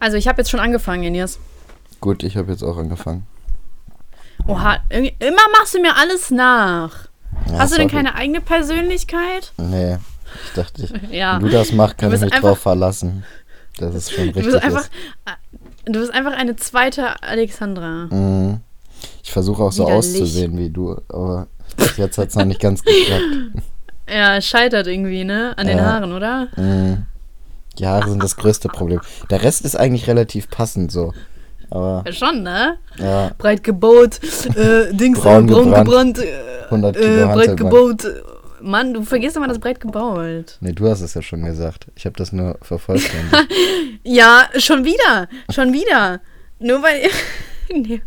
Also ich habe jetzt schon angefangen, Jenias. Gut, ich habe jetzt auch angefangen. Oha, immer machst du mir alles nach. Ja, Hast du denn keine eigene Persönlichkeit? Nee, ich dachte, ich, Ja. wenn du das machst, kann Du ich mich einfach- drauf verlassen. Das ist schon Du richtig. bist einfach, du bist einfach eine zweite Alexandra. Mhm. Ich versuche auch so Widerlich. auszusehen wie du, aber jetzt hat es noch nicht ganz geklappt. Ja, es scheitert irgendwie, ne? An den Ja. Haaren, oder? Mhm. Die Haare sind das größte Problem. Der Rest ist eigentlich relativ passend so. Aber Ja, schon, ne? ja, Breit gebaut, äh, Dings, Braun äh, braun gebrannt, gebrannt, äh, 100 Kilo äh, breit gebaut. äh, Mann, du vergisst immer das breit gebaut. Nee, du hast es ja schon gesagt. Ich habe das nur vervollständigt. Ja, schon wieder, schon wieder. Nur weil,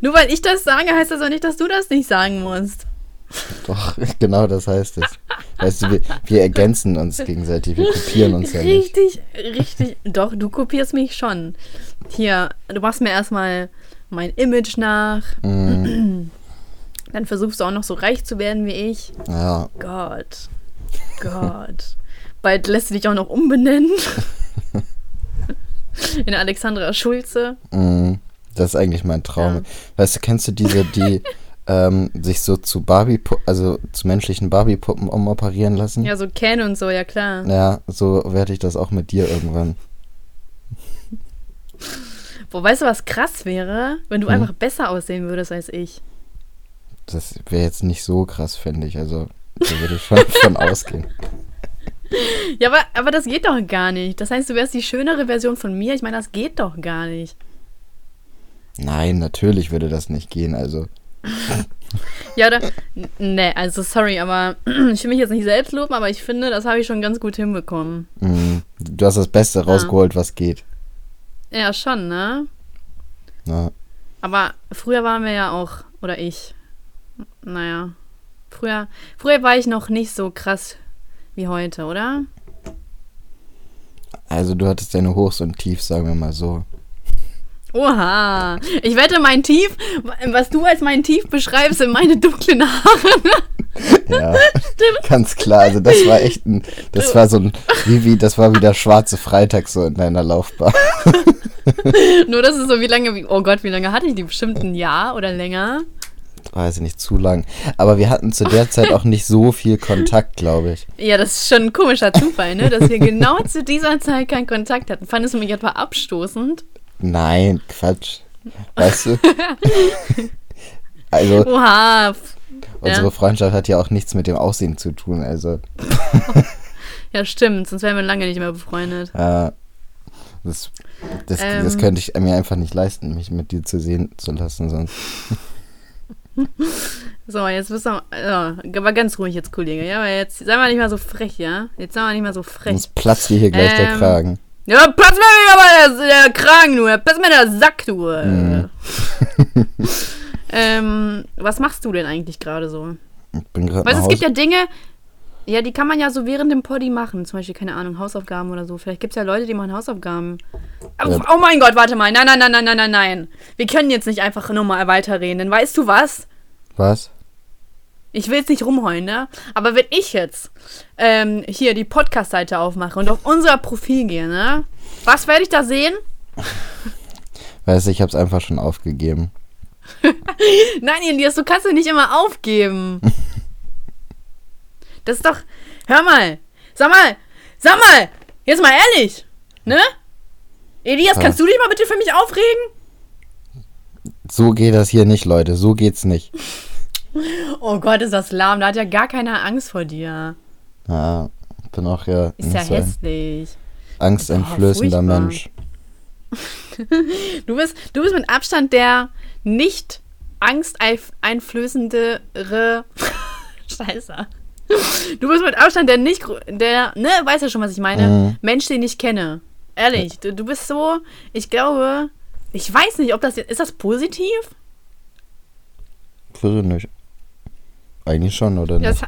nur weil ich das sage, heißt das auch nicht, dass du das nicht sagen musst. Doch, genau das heißt es. Weißt du, wir, wir ergänzen uns gegenseitig, wir kopieren uns ja nicht. Richtig, richtig. Doch, du kopierst mich schon. Hier, du machst mir erstmal mein Image nach. Mhm. Dann versuchst du auch noch so reich zu werden wie ich. Ja, Gott. Gott. Bald lässt du dich auch noch umbenennen. In Alexandra Schulze. mhm. das ist eigentlich mein Traum. Ja. Weißt du, kennst du diese, die ähm, sich so zu Barbie, also zu menschlichen Barbie-Puppen umoperieren lassen? Ja, so Ken und so, ja klar. Ja, so werde ich das auch mit dir irgendwann. Wo weißt du, was krass wäre, wenn du Hm. einfach besser aussehen würdest als ich? Das wäre jetzt nicht so krass, finde ich. Also, da würde ich schon von ausgehen. Ja, aber, aber das geht doch gar nicht. Das heißt, du wärst die schönere Version von mir. Ich meine, das geht doch gar nicht. Nein, natürlich würde das nicht gehen. Also, Ja, oder? Nee, also sorry, aber ich will mich jetzt nicht selbst loben, aber ich finde, das habe ich schon ganz gut hinbekommen. mh, du hast das Beste rausgeholt, was geht. Ja, schon, ne? Ja. Aber früher waren wir ja auch, oder ich. Naja. Früher, früher war ich noch nicht so krass wie heute, oder? Also, du hattest deine Hochs und Tiefs, sagen wir mal so. Oha. Ich wette, mein Tief, was du als mein Tief beschreibst, sind meine dunklen Haare. Ja, ganz klar. Also, das war echt ein, das war so ein, wie, wie, das war wie der schwarze Freitag so in deiner Laufbahn. Nur das ist so wie lange, oh Gott, wie lange hatte ich die? Bestimmt ein Jahr oder länger? Weiß ich nicht, zu lang. Aber wir hatten zu der Zeit auch nicht so viel Kontakt, glaube ich. Ja, das ist schon ein komischer Zufall, ne? Dass wir genau zu dieser Zeit keinen Kontakt hatten. Fandest du mich etwa abstoßend? Nein, Quatsch. Weißt du? Also, Oha. unsere Ja, Freundschaft hat ja auch nichts mit dem Aussehen zu tun. Also, ja, stimmt, sonst wären wir lange nicht mehr befreundet. äh, das, das, das Ähm. könnte ich mir einfach nicht leisten, mich mit dir zu sehen zu lassen. Sonst. So, jetzt bist du. Ja, aber ganz ruhig jetzt, Kollege. Ja, aber jetzt sei mal nicht mal so frech, ja? Jetzt sei mal nicht mal so frech. Sonst platzt dir hier gleich der Ähm. Kragen. Ja, pass mir wieder mal der, der Kragen, du. Pass mir der Sack, du. Mhm. ähm, was machst du denn eigentlich gerade so? Ich bin gerade Weißt du, es gibt ja Dinge, ja, die kann man ja so während dem Poddy machen. Zum Beispiel, keine Ahnung, Hausaufgaben oder so. Vielleicht gibt es ja Leute, die machen Hausaufgaben. Oh, Ja. oh mein Gott, warte mal. Nein, nein, nein, nein, nein, nein, nein. Wir können jetzt nicht einfach nochmal weiterreden. Denn weißt du was? Was? Ich will jetzt nicht rumheulen, ne? Aber wenn ich jetzt ähm, hier die Podcast-Seite aufmache und auf unser Profil gehe, ne? Was werde ich da sehen? Weißt du, ich habe es einfach schon aufgegeben. Nein, Elias, du kannst doch nicht immer aufgeben. Das ist doch. Hör mal. Sag mal. Sag mal. Jetzt mal ehrlich. Ne? Elias, Ja. kannst du dich mal bitte für mich aufregen? So geht das hier nicht, Leute. So geht's nicht. Oh Gott, ist das lahm. Da hat ja gar keiner Angst vor dir. Ja, bin auch ja Ist ja hässlich. angsteinflößender. Mensch. Du bist, du bist mit Abstand der nicht angsteinflößendere. Scheiße. Du bist mit Abstand der nicht, der, ne, weiß ja schon, was ich meine, Mhm. Mensch, den ich kenne. Ehrlich, du, du bist so, ich glaube, ich weiß nicht, ob das, jetzt- ist das positiv? Weiß ich nicht. Eigentlich schon, oder Ja, nicht?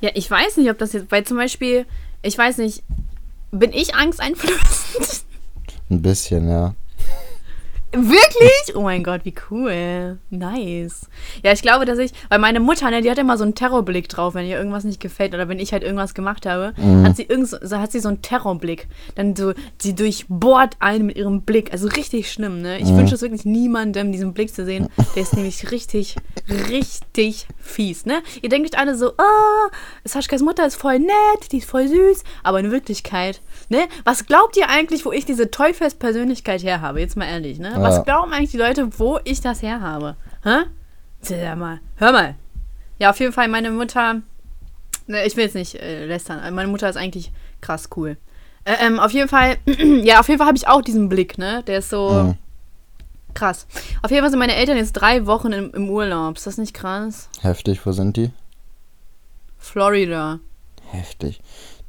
ja, ich weiß nicht, ob das jetzt, weil zum Beispiel, ich weiß nicht, bin ich angsteinflößend? Ein bisschen, ja. Wirklich? Oh mein Gott, wie cool. Nice. Ja, ich glaube, dass ich, weil meine Mutter, ne, die hat immer so einen Terrorblick drauf, wenn ihr irgendwas nicht gefällt oder wenn ich halt irgendwas gemacht habe, Mhm. hat sie irgend, so, hat sie so einen Terrorblick. Dann so, sie durchbohrt einen mit ihrem Blick. Also richtig schlimm, ne? Ich Mhm. wünsche es wirklich niemandem, diesen Blick zu sehen. Der ist nämlich richtig, richtig fies, ne? Ihr denkt euch alle so, oh, Saschkas Mutter ist voll nett, die ist voll süß, aber in Wirklichkeit, ne? Was glaubt ihr eigentlich, wo ich diese Teufelspersönlichkeit her habe? Jetzt mal ehrlich, ne? Was glauben eigentlich die Leute, wo ich das her habe? Hä? Sag mal, hör mal. Ja, auf jeden Fall meine Mutter, ne, ich will jetzt nicht äh, lästern, meine Mutter ist eigentlich krass cool. Äh, ähm, auf jeden Fall, ja, auf jeden Fall habe ich auch diesen Blick, ne? Der ist so Mhm. krass. Auf jeden Fall sind meine Eltern jetzt drei Wochen im, im Urlaub. Ist das nicht krass? Heftig, wo sind die? Florida. Heftig.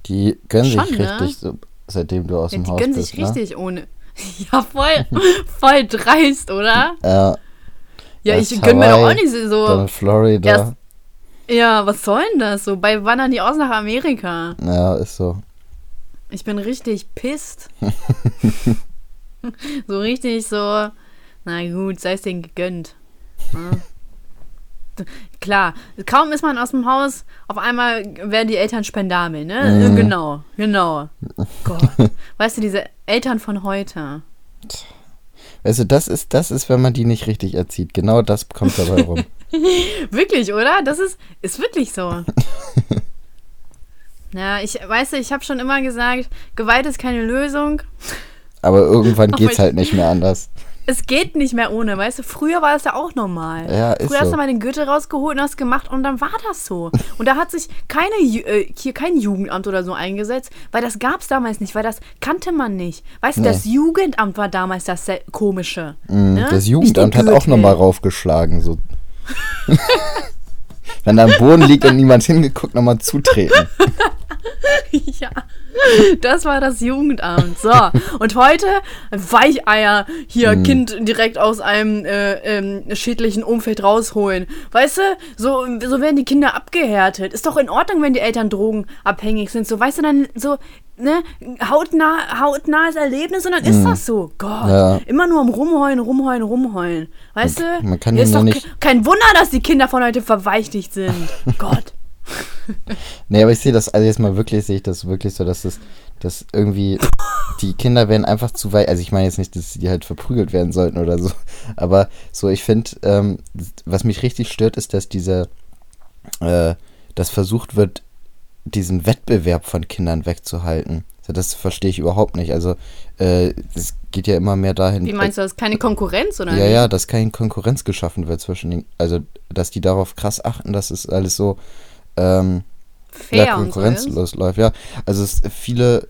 Die gönnen Schon, sich ne? richtig, so, seitdem du aus Ja, dem die Haus gönnen bist, sich ne? richtig ohne. Ja, voll, voll dreist, oder? Ja, Ja, ich gönn mir doch auch Hawaii, nicht so. dann Florida. Erst- Ja, was soll denn das so? Bei wandern die aus nach Amerika. Ja, ist so. Ich bin richtig pisst. so richtig so, na gut, sei es denen gegönnt. Ja. Klar, kaum ist man aus dem Haus, auf einmal werden die Eltern spendabel, ne? Mhm. Genau, genau. Gott. Weißt du, diese Eltern von heute. Weißt du, das ist, das ist, wenn man die nicht richtig erzieht. Genau das kommt dabei rum. Wirklich, oder? Das ist, ist wirklich so. ja, ich, weißt du, ich habe schon immer gesagt, Gewalt ist keine Lösung. Aber irgendwann geht's halt nicht mehr anders. Es geht nicht mehr ohne, weißt du? Früher war das ja auch normal. Ja, ist Früher hast so. du mal den Gürtel rausgeholt und hast gemacht und dann war das so. Und da hat sich keine, äh, hier kein Jugendamt oder so eingesetzt, weil das gab es damals nicht, weil das kannte man nicht. Weißt du, Nee. das Jugendamt war damals das Komische. Mm, ne? Das Jugendamt hat auch nochmal raufgeschlagen. So. Wenn da am Boden liegt und niemand hingeguckt, nochmal zutreten. Ja, das war das Jugendamt. So, und heute Weicheier hier Hm. Kind direkt aus einem äh, ähm, schädlichen Umfeld rausholen. Weißt du, so, so werden die Kinder abgehärtet. Ist doch in Ordnung, wenn die Eltern drogenabhängig sind. So, weißt du, dann so, ne, hautnah, hautnahes Erlebnis und dann ist das so. Gott, Hm. Ja. immer nur am Rumheulen, rumheulen, rumheulen. Weißt Man- du? man kann ist doch nicht- kein Wunder, dass die Kinder von heute verweichlicht sind. Gott. Nee, aber ich sehe das, also jetzt mal wirklich, sehe ich das wirklich so, dass das, dass irgendwie die Kinder werden einfach zu weit, also ich meine jetzt nicht, dass die halt verprügelt werden sollten oder so, aber so, ich finde, ähm, was mich richtig stört, ist, dass diese, äh, dass versucht wird, diesen Wettbewerb von Kindern wegzuhalten. Das verstehe ich überhaupt nicht. Also, äh, es geht ja immer mehr dahin. Wie meinst du das? Keine Konkurrenz, oder? Ja, wie? ja, dass keine Konkurrenz geschaffen wird zwischen den, also dass die darauf krass achten, dass es alles so ähm, Fair ja, konkurrenzlos läuft. Ja, also es, viele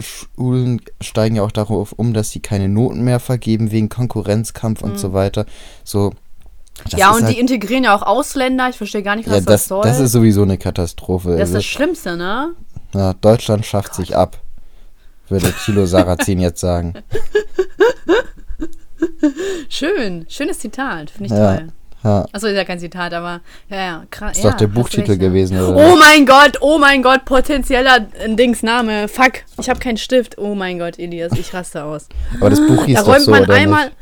Schulen steigen ja auch darauf um, dass sie keine Noten mehr vergeben wegen Konkurrenzkampf und so weiter. So. Mhm. ja, und halt, die integrieren ja auch Ausländer. Ich verstehe gar nicht, was ja, das, das, soll. das ist sowieso eine Katastrophe. das ist Also, das Schlimmste, ne? ja, Deutschland schafft sich ab, würde Thilo Sarrazin jetzt sagen. Schön. Schönes Zitat. Finde ich Ja. toll. Ja, Achso, ist ja kein Zitat, aber ja, ja, krass. ist ja, doch der Buchtitel recht, ja. gewesen, oder? Oh mein Gott, oh mein Gott, potenzieller äh, Dingsname. Fuck, ich habe keinen Stift. Oh mein Gott, Elias, ich raste aus. Aber das Buch hieß Da doch räumt so, man einmal, nicht?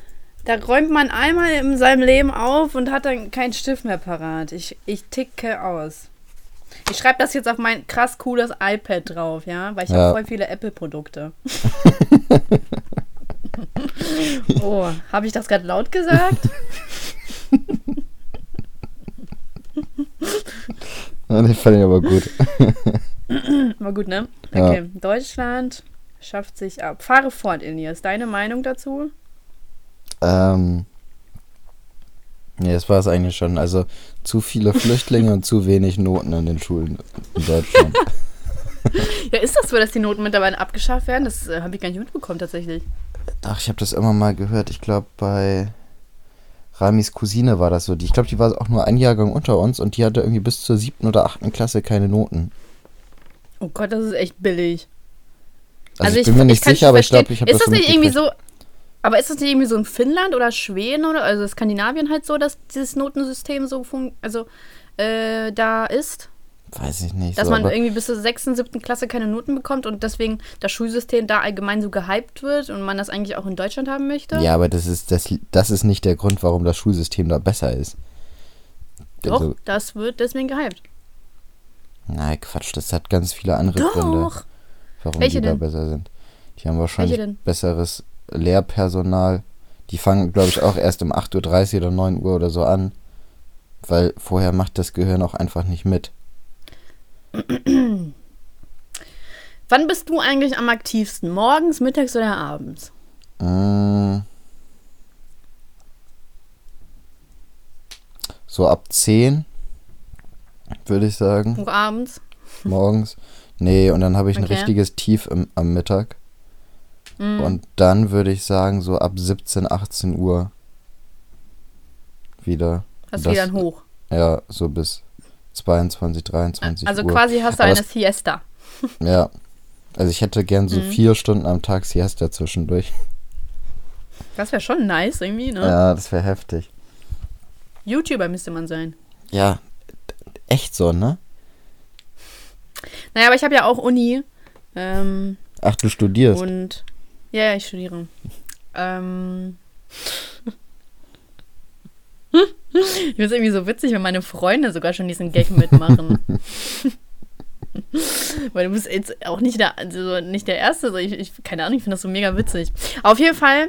da räumt man einmal in seinem Leben auf und hat dann keinen Stift mehr parat. Ich, ich ticke aus. Ich schreibe das jetzt auf mein krass cooles iPad drauf, ja, weil ich Ja. habe voll viele Apple-Produkte. oh, habe ich das gerade laut gesagt? Ja, den fand ich aber gut. War gut, ne? Ja. Okay, Deutschland schafft sich ab. Fahre fort, Elias. Deine Meinung dazu? Ähm, nee, das war es eigentlich schon. Also zu viele Flüchtlinge und zu wenig Noten in den Schulen in Deutschland. Ja, ist das so, dass die Noten mittlerweile abgeschafft werden? Das äh, habe ich gar nicht mitbekommen, tatsächlich. Ach, ich habe das immer mal gehört. Ich glaube, bei Ramis Cousine war das so. Die, ich glaube, die war auch nur ein Jahrgang unter uns und die hatte irgendwie bis zur siebten oder achten Klasse keine Noten. Oh Gott, das ist echt billig. Also, ich, bin mir nicht sicher, aber ich glaube, ich habe Ist das das so nicht irgendwie so. Aber ist das nicht irgendwie so in Finnland oder Schweden oder also Skandinavien halt so, dass dieses Notensystem so fun also äh, da ist? Weiß ich nicht. Dass so, man irgendwie bis zur 6., 7. Klasse keine Noten bekommt und deswegen das Schulsystem da allgemein so gehypt wird und man das eigentlich auch in Deutschland haben möchte. ja, aber das ist, das, das ist nicht der Grund, warum das Schulsystem da besser ist. Doch, Also, das wird deswegen gehypt. nein, Quatsch, das hat ganz viele andere Gründe, Doch. warum Welche die da denn? besser sind. Die haben wahrscheinlich besseres Lehrpersonal. Die fangen, glaube ich, auch erst um 8.30 Uhr oder 9 Uhr oder so an. Weil vorher macht das Gehirn auch einfach nicht mit. Wann bist du eigentlich am aktivsten? Morgens, mittags oder abends? Mm. So ab 10, würde ich sagen, Auch abends? morgens. Nee, und dann habe ich ein Okay. richtiges Tief im, am Mittag. Mhm. Und dann würde ich sagen, so ab 17, 18 Uhr wieder. Hast du Das- wieder ein Hoch. Ja, so bis 22, 23 Also Uhr. quasi hast du Aber eine es- Siesta. Ja. Also ich hätte gern so Mhm. vier Stunden am Tag Siesta zwischendurch. Das wäre schon nice irgendwie, ne? Ja, das wäre heftig. YouTuber müsste man sein. Ja, echt so, ne? Naja, aber ich habe ja auch Uni. Ähm, Ach, du studierst. und ja, ja, ich studiere. Ähm, ich finde es irgendwie so witzig, wenn meine Freunde sogar schon diesen Gag mitmachen. Weil du bist jetzt auch nicht der, also nicht der Erste. So ich, ich, keine Ahnung, ich finde das so mega witzig. Auf jeden Fall.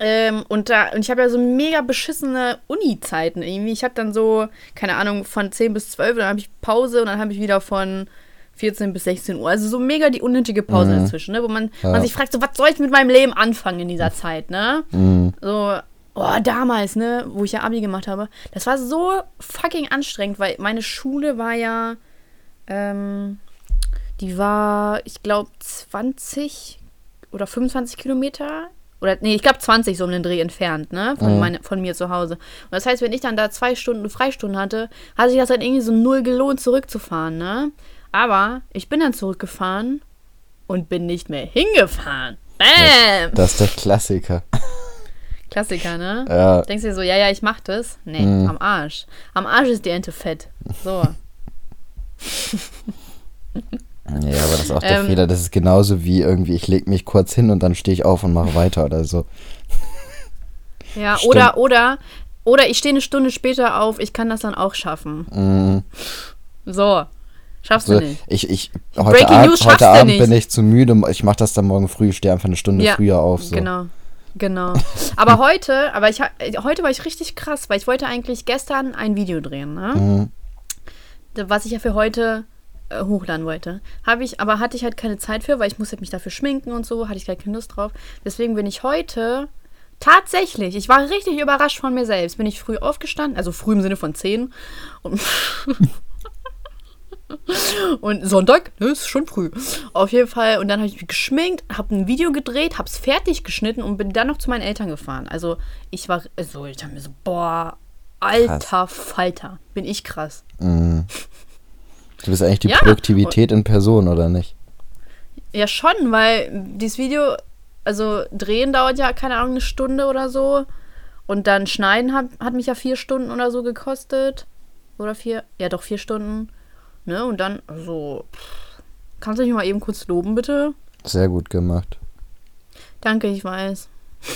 Ähm, und da, und ich habe ja so mega beschissene Uni-Zeiten irgendwie. Ich habe dann so, keine Ahnung, von 10 bis 12, dann habe ich Pause und dann habe ich wieder von 14 bis 16 Uhr. Also so mega die unnötige Pause Mhm. dazwischen, ne? Wo man, Ja. man sich fragt, so, was soll ich mit meinem Leben anfangen in dieser Zeit, ne? Mhm. So, oh, damals, ne, wo ich ja Abi gemacht habe, das war so fucking anstrengend, weil meine Schule war ja, ähm, die war, ich glaube, 20 oder 25 Kilometer. Oder, nee, ich glaube 20 so um den Dreh entfernt, ne? Von, Mhm. meine, von mir zu Hause. Und das heißt, wenn ich dann da zwei Stunden Freistunden hatte, hat sich das dann irgendwie so null gelohnt, zurückzufahren, ne? Aber ich bin dann zurückgefahren und bin nicht mehr hingefahren. Bam! Das ist der Klassiker. Klassiker, ne? Ja, Denkst du dir so, ja, ja, ich mach das? Nee, Mhm. am Arsch. Am Arsch ist die Ente fett. So. nee, aber das ist auch der Ähm. Fehler. Das ist genauso wie irgendwie, ich leg mich kurz hin und dann stehe ich auf und mache weiter oder so. Ja, Stimmt. oder, oder, oder ich stehe eine Stunde später auf, ich kann das dann auch schaffen. Mhm. So. Schaffst So, du nicht. ich, ich, heute Breaking Abend, News heute Abend bin ich zu müde, ich mache das dann morgen früh, ich stehe einfach eine Stunde Ja, früher auf. So. Genau. Genau. Aber heute, aber ich heute war ich richtig krass, weil ich wollte eigentlich gestern ein Video drehen, ne? Mhm. was ich ja für heute äh, hochladen wollte. Habe ich, aber hatte ich halt keine Zeit für, weil ich musste mich dafür schminken und so, hatte ich gar keine Lust drauf. Deswegen bin ich heute tatsächlich, ich war richtig überrascht von mir selbst, bin ich früh aufgestanden, also früh im Sinne von 10 und Und Sonntag, ne, ist schon früh. Auf jeden Fall. Und dann habe ich mich geschminkt, habe ein Video gedreht, habe es fertig geschnitten und bin dann noch zu meinen Eltern gefahren. Also ich war, also ich habe mir so, boah, alter Falter, bin ich krass. Mhm. Du bist eigentlich die Ja. Produktivität in Person, oder nicht? Ja, schon, weil dieses Video, also drehen dauert ja, keine Ahnung, eine Stunde oder so. Und dann schneiden hat, hat mich ja vier Stunden oder so gekostet. Oder vier, ja doch, vier Stunden. Ne, und dann, also, pff, kannst du mich mal eben kurz loben, bitte? Sehr gut gemacht. Danke, ich weiß.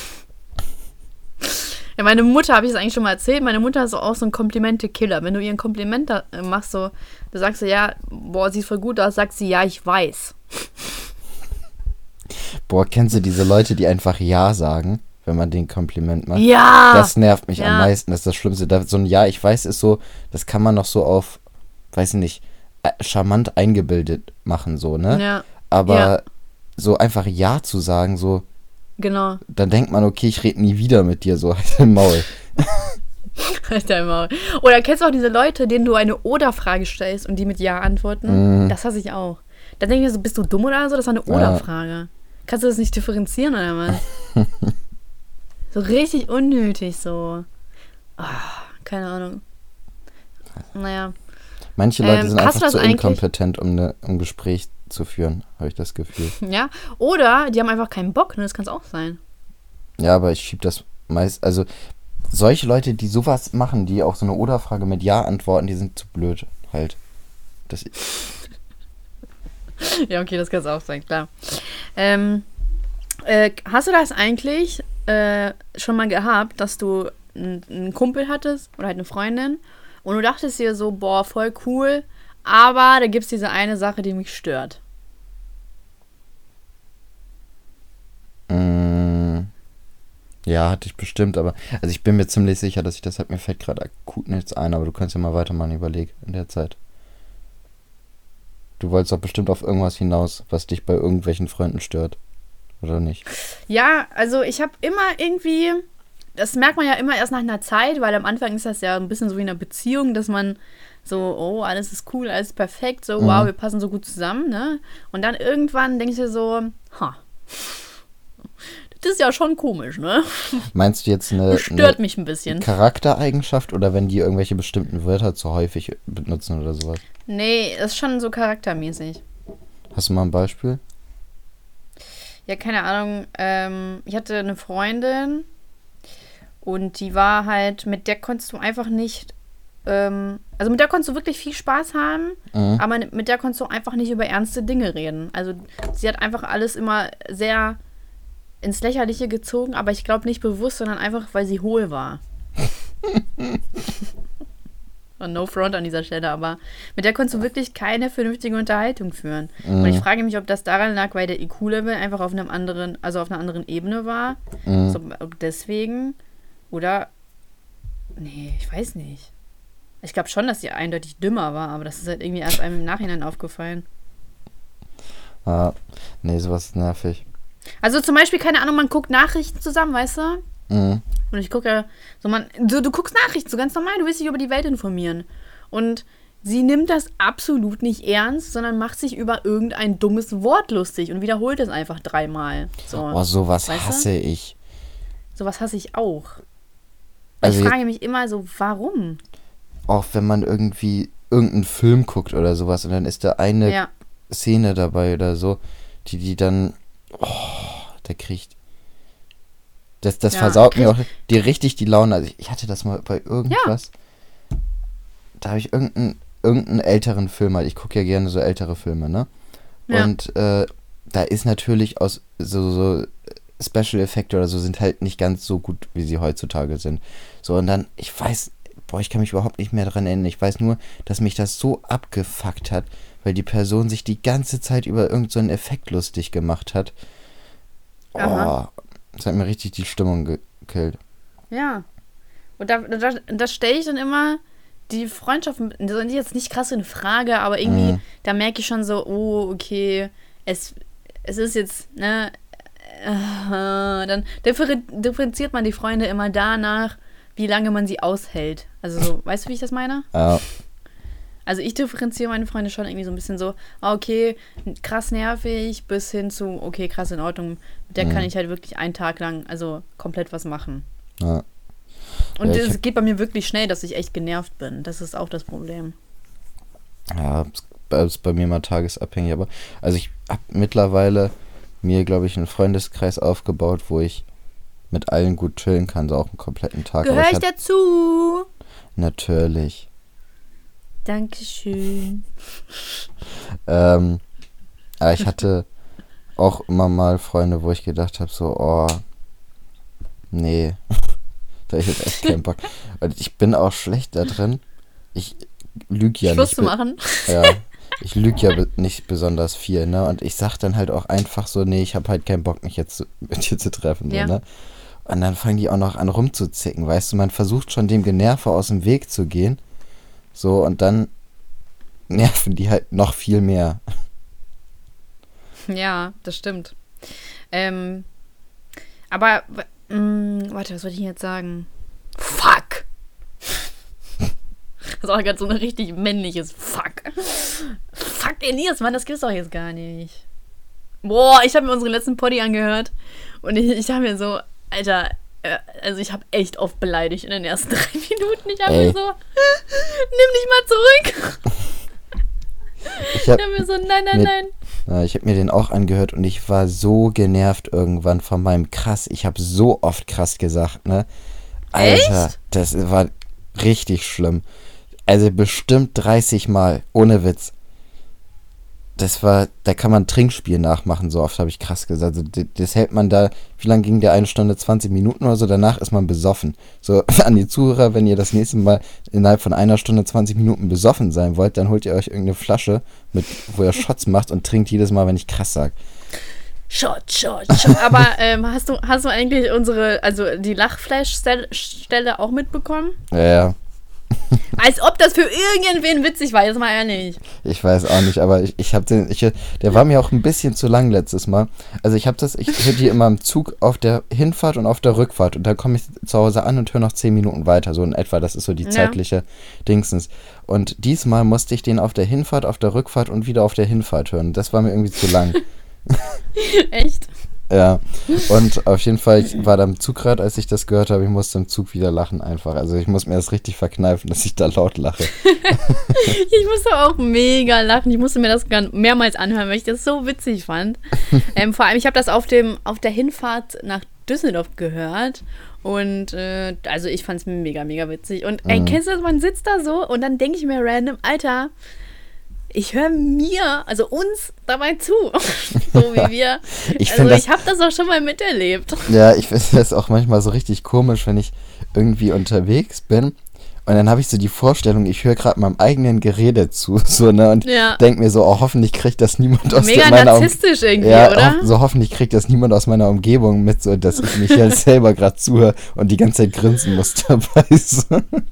Ja, meine Mutter, habe ich es eigentlich schon mal erzählt, meine Mutter ist auch so ein Komplimente-Killer. Wenn du ihr ein Kompliment äh, machst, so, du sagst du, ja, boah, sieht voll gut aus, sagt sie, ja, ich weiß. Boah, kennst du diese Leute, die einfach Ja sagen, wenn man den Kompliment macht? Ja! Das nervt mich Ja. am meisten, das ist das Schlimmste. So ein Ja, ich weiß, ist so, das kann man noch so auf, weiß ich nicht, charmant eingebildet machen, so, ne? ja, Aber Ja. so einfach Ja zu sagen, so, genau. dann denkt man, okay, ich rede nie wieder mit dir, so halt im Maul. Halt dein Maul. Oder kennst du auch diese Leute, denen du eine Oder-Frage stellst und die mit Ja antworten? Mhm. Das hasse ich auch. Da denke ich mir so, bist du dumm oder so? Das war eine Ja. Oder-Frage. Kannst du das nicht differenzieren oder was? so richtig unnötig so. Ah, keine Ahnung. Naja. Manche Leute Ähm, sind einfach zu inkompetent, um ne, ein Gespräch zu führen, habe ich das Gefühl. Ja. Oder die haben einfach keinen Bock, ne? Das kann es auch sein. Ja, aber ich schieb das meist, also solche Leute, die sowas machen, die auch so eine Oder-Frage mit Ja antworten, die sind zu blöd, halt. Das, Ja, okay, das kann es auch sein, klar. Ähm, äh, hast du das eigentlich äh, schon mal gehabt, dass du einen Kumpel hattest oder halt eine Freundin und du dachtest dir so, boah, voll cool, aber da gibt es diese eine Sache, die mich stört. Mm, ja, hatte ich bestimmt, aber also ich bin mir ziemlich sicher, dass ich das halt, mir fällt gerade akut nichts ein, aber du kannst ja mal weitermachen, überleg in der Zeit. Du wolltest doch bestimmt auf irgendwas hinaus, was dich bei irgendwelchen Freunden stört. Oder nicht? Ja, also ich habe immer irgendwie, das merkt man ja immer erst nach einer Zeit, weil am Anfang ist das ja ein bisschen so wie in einer Beziehung, dass man so, oh, alles ist cool, alles ist perfekt, so, Mhm. wow, wir passen so gut zusammen, ne? Und dann irgendwann denkst du dir so, ha, das ist ja schon komisch, ne? Meinst du jetzt eine, stört eine mich ein bisschen. Charaktereigenschaft oder wenn die irgendwelche bestimmten Wörter zu häufig benutzen oder sowas? Nee, das ist schon so charaktermäßig. Hast du mal ein Beispiel? Ja, keine Ahnung. Ähm, ich hatte eine Freundin und die war halt, mit der konntest du einfach nicht, ähm, also mit der konntest du wirklich viel Spaß haben, Mhm. aber mit der konntest du einfach nicht über ernste Dinge reden. Also sie hat einfach alles immer sehr ins Lächerliche gezogen, aber ich glaube nicht bewusst, sondern einfach, weil sie hohl war. Und no front an dieser Stelle, aber mit der konntest du wirklich keine vernünftige Unterhaltung führen. Und ich frage mich, ob das daran lag, weil der IQ-Level einfach auf einem anderen, also auf einer anderen Ebene war. Mhm. So, deswegen. Oder. Nee, ich weiß nicht. Ich glaube schon, dass sie eindeutig dümmer war, aber das ist halt irgendwie erst einem im Nachhinein aufgefallen. Ah, nee, sowas ist nervig. Also zum Beispiel, keine Ahnung, man guckt Nachrichten zusammen, weißt du? Mhm. Und ich gucke ja, so man, du, du guckst Nachrichten, so ganz normal, du willst dich über die Welt informieren. Und sie nimmt das absolut nicht ernst, sondern macht sich über irgendein dummes Wort lustig und wiederholt es einfach dreimal. So, Oh, sowas Weißt du? hasse ich. sowas hasse ich auch. Also ich frage mich immer so, warum? Auch wenn man irgendwie irgendeinen Film guckt oder sowas und dann ist da eine Ja, Szene dabei oder so, die die dann, oh, der kriegt, das, das Ja, versaut mir auch die richtig die Laune. Also ich, ich hatte das mal bei irgendwas, da habe ich irgendeinen irgendeinen älteren Film, halt. ich gucke ja gerne so ältere Filme, ne? Ja. Und äh, da ist natürlich aus so, so Special Effekte oder so sind halt nicht ganz so gut, wie sie heutzutage sind. So, und dann, ich weiß, boah, ich kann mich überhaupt nicht mehr dran erinnern. Ich weiß nur, dass mich das so abgefuckt hat, weil die Person sich die ganze Zeit über irgendeinen so Effekt lustig gemacht hat. Oh, Aha. das hat mir richtig die Stimmung gekillt. ja. Und da, da, da stelle ich dann immer die Freundschaften, das ist jetzt nicht krass in Frage, aber irgendwie, Mhm. da merke ich schon so, oh, okay, es, es ist jetzt, ne, äh, dann differen- differenziert man die Freunde immer danach, wie lange man sie aushält. Also so, weißt du, wie ich das meine? Ja, Also ich differenziere meine Freunde schon irgendwie so ein bisschen so, ah, okay, krass nervig, bis hin zu, okay, krass in Ordnung. Mit der kann ich halt wirklich einen Tag lang, also komplett was machen. ja. Und Ja, es geht bei mir wirklich schnell, dass ich echt genervt bin. Das ist auch das Problem. Ja, es ist bei mir mal tagesabhängig, aber also ich habe mittlerweile mir, glaube ich, einen Freundeskreis aufgebaut, wo ich mit allen gut chillen kann, so auch einen kompletten Tag. Gehöre ich ich dazu? natürlich. Dankeschön. Ähm, aber ich hatte auch immer mal Freunde, wo ich gedacht habe, so, oh, nee, da ich jetzt echt keinen Bock. Und ich bin auch schlecht da drin. Ich lüge ja Schluss nicht. zu be- machen. Ja, ich lüge ja nicht besonders viel, ne? Und ich sag dann halt auch einfach so, nee, ich habe halt keinen Bock, mich jetzt mit dir zu treffen, Ja. so, ne? Und dann fangen die auch noch an rumzuzicken, weißt du? Man versucht schon dem Generve aus dem Weg zu gehen. So, und dann nerven die halt noch viel mehr. Ja, das stimmt. Ähm, aber, mh, warte, was wollte ich jetzt sagen? Fuck! Das war gerade so ein richtig männliches Fuck. Fuck, Elias, Mann, das gibt's doch jetzt gar nicht. Boah, ich habe mir unseren letzten Poddy angehört und ich, ich habe mir so, Alter, äh, also ich habe echt oft beleidigt in den ersten drei Minuten. Ich habe mir so, nimm dich mal zurück. Ich hab, habe mir so, nein, nein, Mit- nein. äh, ich hab mir den auch angehört und ich war so genervt irgendwann von meinem krass. Ich habe so oft krass gesagt, ne? Alter, Echt? das war richtig schlimm. Also bestimmt 30 Mal, ohne Witz. das war, da kann man Trinkspiel nachmachen, so oft habe ich krass gesagt. Also, das, das hält man da, wie lange ging der? Eine Stunde, 20 Minuten oder so, danach ist man besoffen. So, an die Zuhörer, wenn ihr das nächste Mal innerhalb von einer Stunde, 20 Minuten besoffen sein wollt, dann holt ihr euch irgendeine Flasche, mit, wo ihr Shots macht und trinkt jedes Mal, wenn ich krass sage. Shot, Shot, Shot. Aber ähm, hast, du, hast du eigentlich unsere, also die Lachflash-Stelle auch mitbekommen? Ja, ja. Als ob das für irgendwen witzig war, jetzt mal ehrlich. Ich weiß auch nicht, aber ich, ich habe den, ich, der war mir auch ein bisschen zu lang letztes Mal. Also ich habe das, ich höre die immer im Zug auf der Hinfahrt und auf der Rückfahrt und dann komme ich zu Hause an und höre noch zehn Minuten weiter, so in etwa. Das ist so die Ja. zeitliche Dingsens. Und diesmal musste ich den auf der Hinfahrt, auf der Rückfahrt und wieder auf der Hinfahrt hören. Das war mir irgendwie zu lang. Echt? Ja, und auf jeden Fall, ich war da im Zug gerade, als ich das gehört habe, ich musste im Zug wieder lachen einfach. Also ich muss mir das richtig verkneifen, dass ich da laut lache. Ich musste auch mega lachen. Ich musste mir das mehrmals anhören, weil ich das so witzig fand. ähm, vor allem, ich habe das auf, dem, auf der Hinfahrt nach Düsseldorf gehört. Und äh, also ich fand es mega, mega witzig. Und ey, Mhm. kennst du das? Man sitzt da so und dann denke ich mir random, Alter, ich höre mir, also uns dabei zu. so wie wir. Ich also das- ich habe das auch schon mal miterlebt. Ja, ich finde das auch manchmal so richtig komisch, wenn ich irgendwie unterwegs bin und dann habe ich so die Vorstellung, ich höre gerade meinem eigenen Gerede zu, so, ne, und Ja. denk mir so, oh, hoffentlich kriegt das niemand aus Mega meiner Um- narzisstisch irgendwie, ja, oder? ho- so hoffentlich kriegt das niemand aus meiner Umgebung mit, so dass ich mich jetzt selber gerade zuhöre und die ganze Zeit grinsen muss dabei. So.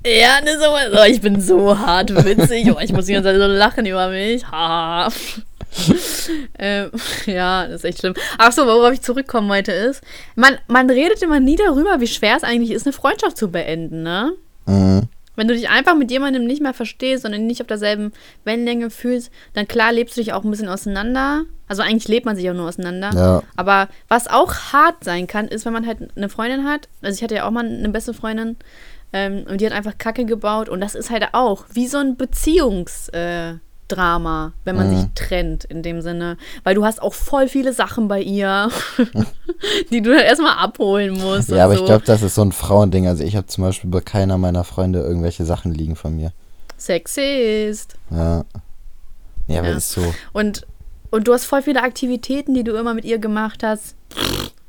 Ja, ne, so, oh, ich bin so hart witzig. Oh, ich muss die ganze Zeit so lachen über mich. Ha. ähm, ja, das ist echt schlimm. Ach so, worauf ich zurückkommen wollte ist, man, man redet immer nie darüber, wie schwer es eigentlich ist, eine Freundschaft zu beenden, ne? Mhm. Wenn du dich einfach mit jemandem nicht mehr verstehst, sondern nicht auf derselben Wellenlänge fühlst, dann klar lebst du dich auch ein bisschen auseinander. Also eigentlich lebt man sich auch nur auseinander. Ja. Aber was auch hart sein kann, ist, wenn man halt eine Freundin hat. Also ich hatte ja auch mal eine beste Freundin ähm, und die hat einfach Kacke gebaut und das ist halt auch wie so ein Beziehungsdrama, äh, Drama, wenn man Mhm. sich trennt in dem Sinne. Weil du hast auch voll viele Sachen bei ihr, die du dann erstmal abholen musst. Ja, aber so. ich glaube, das ist so ein Frauending. Also ich habe zum Beispiel bei keiner meiner Freunde irgendwelche Sachen liegen von mir. Sexist. Ja. Ja, aber Ja. ist so. Und, und du hast voll viele Aktivitäten, die du immer mit ihr gemacht hast.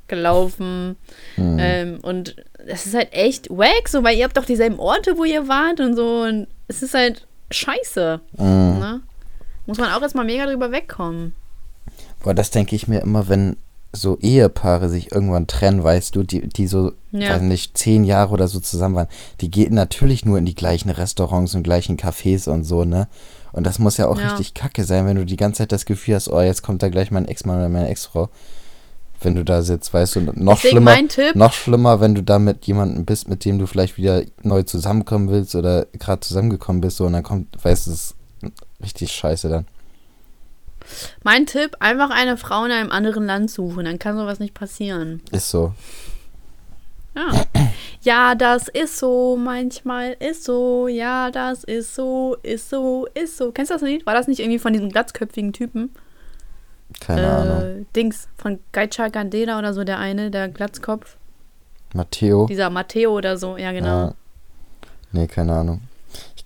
Gelaufen. Mhm. Ähm, und es ist halt echt wack, so, weil ihr habt doch dieselben Orte, wo ihr wart und so. Und es ist halt scheiße. Mhm. Ne? Muss man auch erstmal mega drüber wegkommen. Boah, das denke ich mir immer, wenn so Ehepaare sich irgendwann trennen, weißt du, die, die so, Ja. weiß nicht, zehn Jahre oder so zusammen waren, die gehen natürlich nur in die gleichen Restaurants und gleichen Cafés und so, ne? Und das muss ja auch Ja. richtig kacke sein, wenn du die ganze Zeit das Gefühl hast, oh, jetzt kommt da gleich mein Ex-Mann oder meine Ex-Frau. Wenn du da sitzt, weißt du, und noch Deswegen schlimmer, noch schlimmer, wenn du da mit jemandem bist, mit dem du vielleicht wieder neu zusammenkommen willst oder gerade zusammengekommen bist, so, und dann kommt, weißt du, es richtig scheiße dann. Mein Tipp, einfach eine Frau in einem anderen Land suchen, dann kann sowas nicht passieren. Ist so. Ja. Ja, das ist so, manchmal ist so, ja, das ist so, ist so, ist so. Kennst du das Lied? War das nicht irgendwie von diesem glatzköpfigen Typen? Keine Ahnung. Äh, Dings, von Gaicha Gandela oder so, der eine, der Glatzkopf. Matteo. Dieser Matteo oder so, ja, genau. Ja. Nee, keine Ahnung.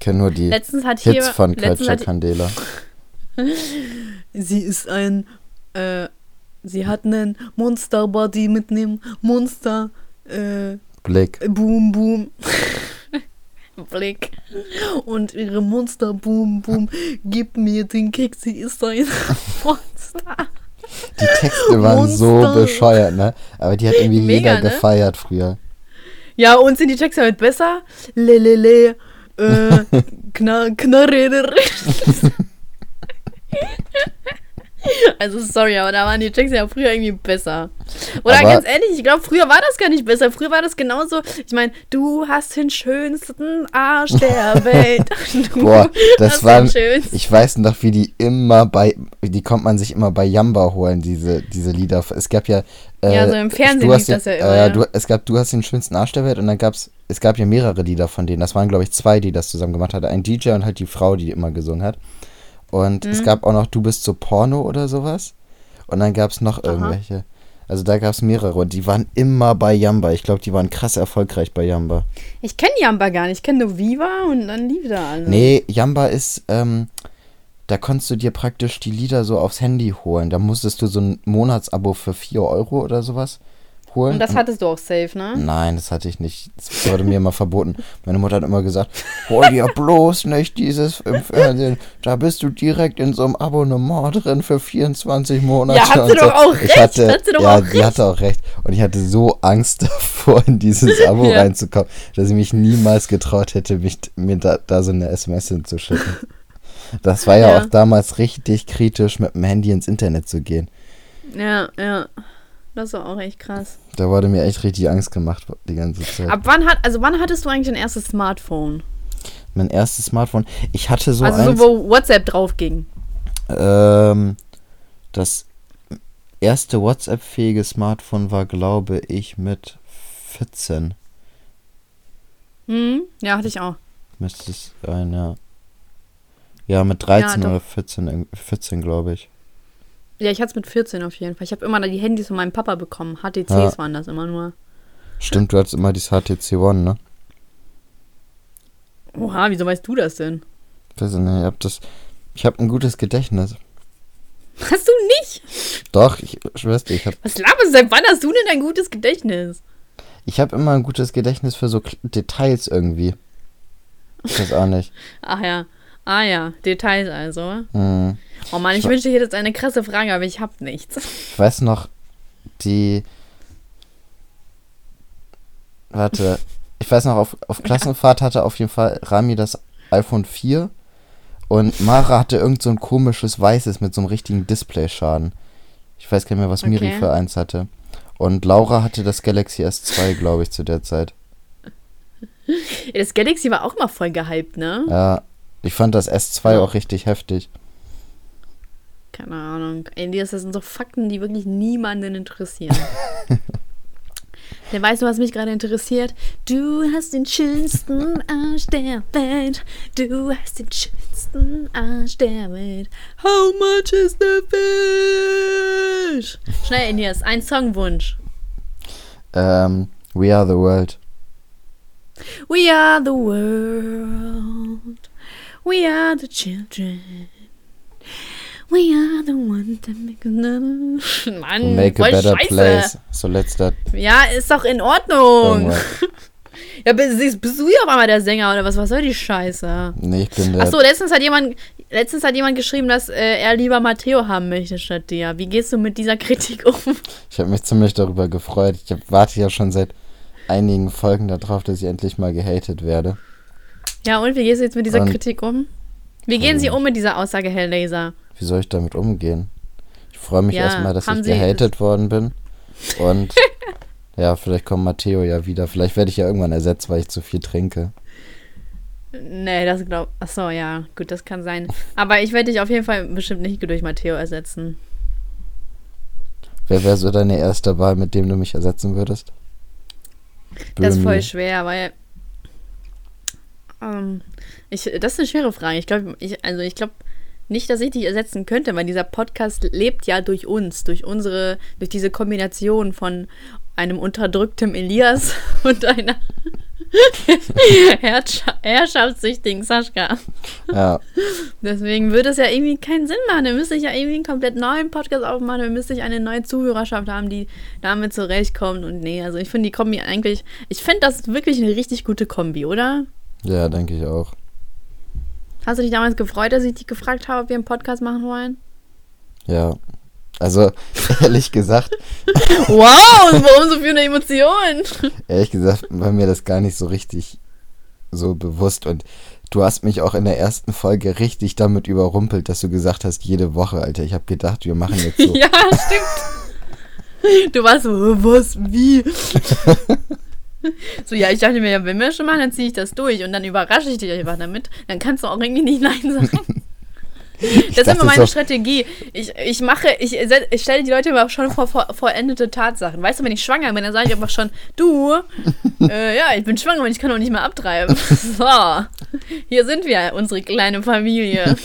Ich kenne nur die Letztens hat hier. Hits von letztens Culture hat, Candela. Sie ist ein, äh, sie hat einen Monster Body mit einem Monster, äh, Blick. Boom Boom. Blick. Und ihre Monster Boom Boom gibt mir den Kick, sie ist ein Monster. Die Texte waren so Monster. bescheuert, ne? Aber die hat irgendwie Mega, jeder ne? gefeiert früher. Ja, und sind die Texte halt besser? Lelele, Eh, uh, kna knarreder. Also sorry, aber da waren die Texte ja früher irgendwie besser. Oder Aber- ganz ehrlich, ich glaube, früher war das gar nicht besser. Früher war das genauso. Ich meine, du hast den schönsten Arsch der Welt. Du Boah, das schönsten. Ich weiß noch, wie die immer bei. Die konnte man sich immer bei Jamba holen, diese, diese Lieder. Es gab ja. Äh, Ja, so im Fernsehen lief das den, ja immer, Äh, ja. du, es gab, du hast den schönsten Arsch der Welt und dann gab's. Es gab ja mehrere Lieder von denen. Das waren, glaube ich, zwei, die das zusammen gemacht hatten. Ein DJ und halt die Frau, die immer gesungen hat. Und Mhm. es gab auch noch Du bist so Porno oder sowas. Und dann gab es noch irgendwelche. Also da gab es mehrere und die waren immer bei Jamba. Ich glaube, die waren krass erfolgreich bei Jamba. Ich kenne Jamba gar nicht. Ich kenne nur Viva und dann lief da alles. Nee, Jamba ist, ähm, da konntest du dir praktisch die Lieder so aufs Handy holen. Da musstest du so ein Monatsabo für 4 Euro oder sowas holen. Und das hattest du auch safe, ne? Nein, das hatte ich nicht. Das wurde mir immer verboten. Meine Mutter hat immer gesagt, hol dir bloß nicht dieses im Fernsehen. Da bist du direkt in so einem Abonnement drin für 24 Monate. Ja, hat sie und so. doch auch Ich recht, Hatte, hat sie doch ja, auch die hatte auch recht. Und ich hatte so Angst davor, in dieses Abo Ja. reinzukommen, dass ich mich niemals getraut hätte, mich, mir da, da so eine SMS hinzuschicken. Das war ja, Ja. auch damals richtig kritisch, mit dem Handy ins Internet zu gehen. Ja, ja. Das war auch echt krass. Da wurde mir echt richtig Angst gemacht die ganze Zeit. Ab wann hat, also wann hattest du eigentlich dein erstes Smartphone? mein erstes Smartphone. Ich hatte so also eins. so, wo WhatsApp drauf ging. Ähm, das erste WhatsApp-fähige Smartphone war, glaube ich, mit 14. Hm? Ja, hatte ich auch. Müsste es sein, ja. Ja, mit 13 Ja, oder 14, irg- 14 glaube ich. Ja, ich hatte es mit 14 auf jeden Fall. Ich habe immer die Handys von meinem Papa bekommen. HTCs Ja. waren das immer nur. Stimmt, du hattest immer dieses HTC One, ne? Oha, wieso weißt du das denn? Weiß ich nicht, ich hab das. Ich habe ein gutes Gedächtnis. Hast du nicht? Doch, ich schwör's dir, ich habe Was laberst du? Seit wann hast du denn ein gutes Gedächtnis? ich hab immer ein gutes Gedächtnis für so Details irgendwie. Ich weiß auch nicht. Ach ja. Ah ja, Details also. Hm. Oh Mann, ich Ich wünschte, ich hätte jetzt eine krasse Frage, aber ich hab nichts. Ich weiß noch, die. Warte. Ich weiß noch, auf, auf Klassenfahrt hatte auf jeden Fall Rami das iPhone 4 und Mara hatte irgend so ein komisches weißes mit so einem richtigen Displayschaden. Ich weiß gar nicht mehr, was Miri Okay. für eins hatte. Und Laura hatte das Galaxy S2, glaube ich, zu der Zeit. Das Galaxy war auch mal voll gehypt, ne? Ja, ich fand das S2 Ja. auch richtig heftig. Keine Ahnung. Ey, das sind so Fakten, die wirklich niemanden interessieren. Denn weißt du, was mich gerade interessiert? Du hast den schönsten Arsch der Welt. Du hast den schönsten Arsch der Welt. How much is the fish? Schnell, Indias, ein Songwunsch. Ähm, We Are the World. We are the world. We are the children. We are the ones that make another. Mann, Make a voll better scheiße. place. So let's that. Ja, ist doch in Ordnung. Irgendwas. Ja, bist, bist du ja auf einmal der Sänger oder was? Was soll die Scheiße? Nee, ich bin der. Achso, letztens hat jemand, letztens hat jemand geschrieben, dass äh, er lieber Matteo haben möchte statt dir. Wie gehst du mit dieser Kritik um? Ich habe mich ziemlich darüber gefreut. Ich hab, warte ja schon seit einigen Folgen darauf, dass ich endlich mal gehatet werde. Ja, und wie gehst du jetzt mit dieser Und- Kritik um? Wie gehen Sie um mit dieser Aussage, Herr Laser? Wie soll ich damit umgehen? Ich freue mich Ja, erstmal, dass ich Sie- gehatet worden bin. Und ja, vielleicht kommt Matteo ja wieder. Vielleicht werde ich ja irgendwann ersetzt, weil ich zu viel trinke. Nee, das glaub. Achso, ja, gut, das kann sein. Aber ich werde dich auf jeden Fall bestimmt nicht durch Matteo ersetzen. Wer wäre so deine erste Wahl, mit dem du mich ersetzen würdest? Das ist voll Böhmi. schwer, weil. Ähm, ich, das ist eine schwere Frage. Ich glaube, ich, also ich glaube nicht, dass ich dich ersetzen könnte, weil dieser Podcast lebt ja durch uns, durch unsere, durch diese Kombination von einem unterdrückten Elias und einer Herrscha herrschaftssüchtigen Sascha. Ja, Deswegen würde es ja irgendwie keinen Sinn machen. Dann müsste ich ja irgendwie einen komplett neuen Podcast aufmachen. Dann müsste ich eine neue Zuhörerschaft haben, die damit zurechtkommt. Und nee, also ich finde die Kombi eigentlich, ich finde das wirklich eine richtig gute Kombi, oder? Ja, denke ich auch. Hast du dich damals gefreut, dass ich dich gefragt habe, ob wir einen Podcast machen wollen? Ja. Also, ehrlich gesagt, Wow, warum so viel eine Emotion? ehrlich gesagt, war mir das gar nicht so richtig so bewusst. Und du hast mich auch in der ersten Folge richtig damit überrumpelt, dass du gesagt hast, jede Woche, Alter. Ich habe gedacht, wir machen jetzt so. ja, stimmt. Du warst so, was, wie? So, ja, ich dachte mir, ja, wenn wir schon machen, dann ziehe ich das durch und dann überrasche ich dich einfach damit. Dann kannst du auch irgendwie nicht Nein sagen. Das ist immer meine Strategie. Ich, ich mache, ich, ich stelle die Leute immer schon vor, vor vollendete Tatsachen. Weißt du, wenn ich schwanger bin, dann sage ich einfach schon, du, äh, ja, ich bin schwanger und ich kann auch nicht mehr abtreiben. So, hier sind wir, unsere kleine Familie.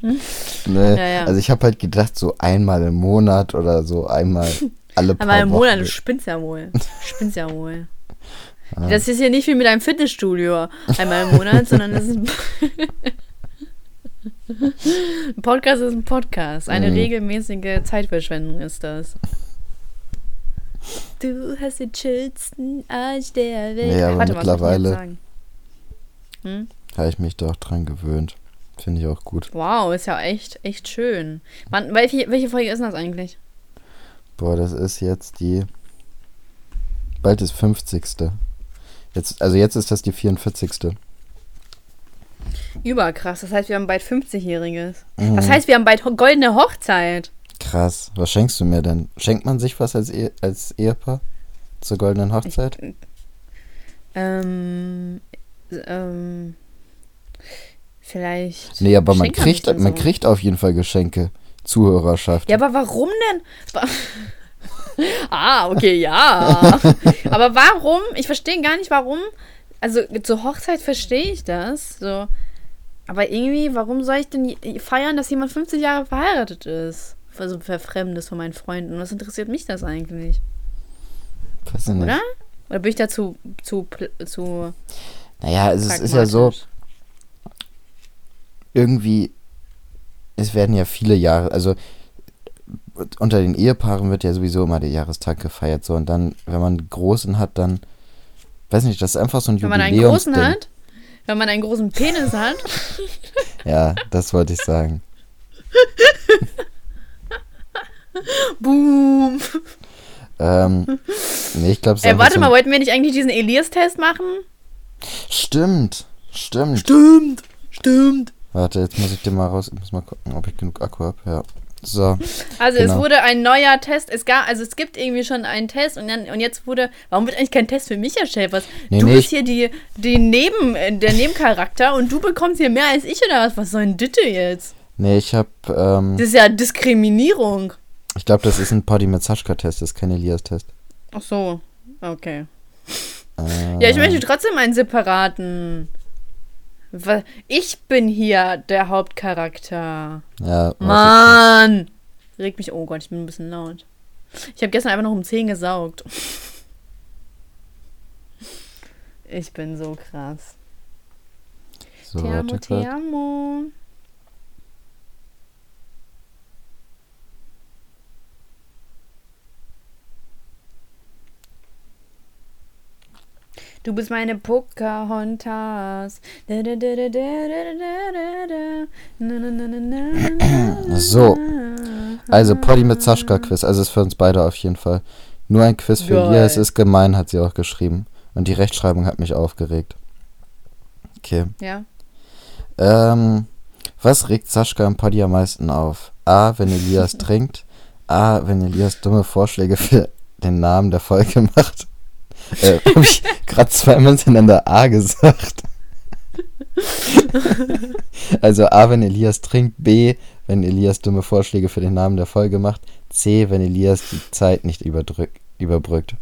Ne? Ja, ja. Also ich habe halt gedacht, so einmal im Monat oder so einmal alle paar Aber im. Monat, du spinnst ja wohl. Spinnst ja wohl. Das ist ja nicht wie mit einem Fitnessstudio einmal im Monat, sondern das ist. Ein Podcast ist ein Podcast. Eine Mhm. regelmäßige Zeitverschwendung ist das. Du hast den chillsten Arsch der Welt. Nee, aber Warte, mittlerweile-? Hm? Habe ich mich doch dran gewöhnt. Finde ich auch gut. Wow, ist ja echt, echt schön. Wann, welche, welche Folge ist das eigentlich? Boah, das ist jetzt die. Bald ist 50. Jetzt, also jetzt ist das die 44. Überkrass. Das heißt, wir haben bald 50-Jähriges. Mhm. Das heißt, wir haben bald goldene Hochzeit. Krass. Was schenkst du mir denn? Schenkt man sich was als, e als Ehepaar? Zur goldenen Hochzeit? Ähm, ähm, vielleicht. nee, aber man man kriegt, man so? kriegt auf jeden Fall Geschenke. Zuhörerschaft. Ja, aber warum denn? Ah, okay, ja. aber warum? Ich verstehe gar nicht, warum. Also zur Hochzeit verstehe ich das. So. Aber irgendwie, warum soll ich denn feiern, dass jemand 50 Jahre verheiratet ist? Also Verfremdes von meinen Freunden. Was interessiert mich das eigentlich? Weiß ich nicht. Oder? Oder bin ich da zu, zu, Naja, es ist, ja so, irgendwie, es werden ja viele Jahre, also unter den Ehepaaren wird ja sowieso immer der Jahrestag gefeiert, so und dann, wenn man einen großen hat, dann, weiß nicht, das ist einfach so ein Wenn man einen großen hat, wenn man einen großen Penis hat, Ja, das wollte ich sagen. boom. Ähm, nee, ich glaube, einfach warte so mal, wollten wir nicht eigentlich diesen Elias-Test machen? Stimmt, stimmt. Stimmt, stimmt. Warte, jetzt muss ich dir mal raus, ich muss mal gucken, ob ich genug Akku habe. Ja. So, Also es Genau. wurde ein neuer Test, es gab, also es gibt irgendwie schon einen Test und dann und jetzt wurde, warum wird eigentlich kein Test für mich erstellt? Was? Nee, du nee, bist hier die, die Neben, der Nebencharakter und du bekommst hier mehr als ich oder was? Was soll denn Ditte jetzt? nee, ich habe, ähm, Das ist ja Diskriminierung. ich glaube, das ist ein Poddy mit Saschka-Test, das ist kein Elias-Test. Ach so, okay. Äh, Ja, ich möchte trotzdem einen separaten. Ich bin hier der Hauptcharakter. Ja, Mann! Regt mich, oh Gott, ich bin ein bisschen laut. Ich habe gestern einfach noch um 10 gesaugt. Ich bin so krass. So, te amo, na, na, na, na, So. Also, Poddy mit Saschka-Quiz, also ist für uns beide auf jeden Fall. Nur ein Quiz für Geil. Elias ist gemein, hat sie auch geschrieben. Und die Rechtschreibung hat mich aufgeregt. Okay. Ja. Ähm, was regt Saschka im Poddy am meisten auf? A, wenn Elias trinkt. A, wenn Elias dumme Vorschläge für den Namen der Folge macht. Äh, hab ich gerade zweimal hintereinander A gesagt. also A, wenn Elias trinkt. B, wenn Elias dumme Vorschläge für den Namen der Folge macht. C, wenn Elias die Zeit nicht überbrückt.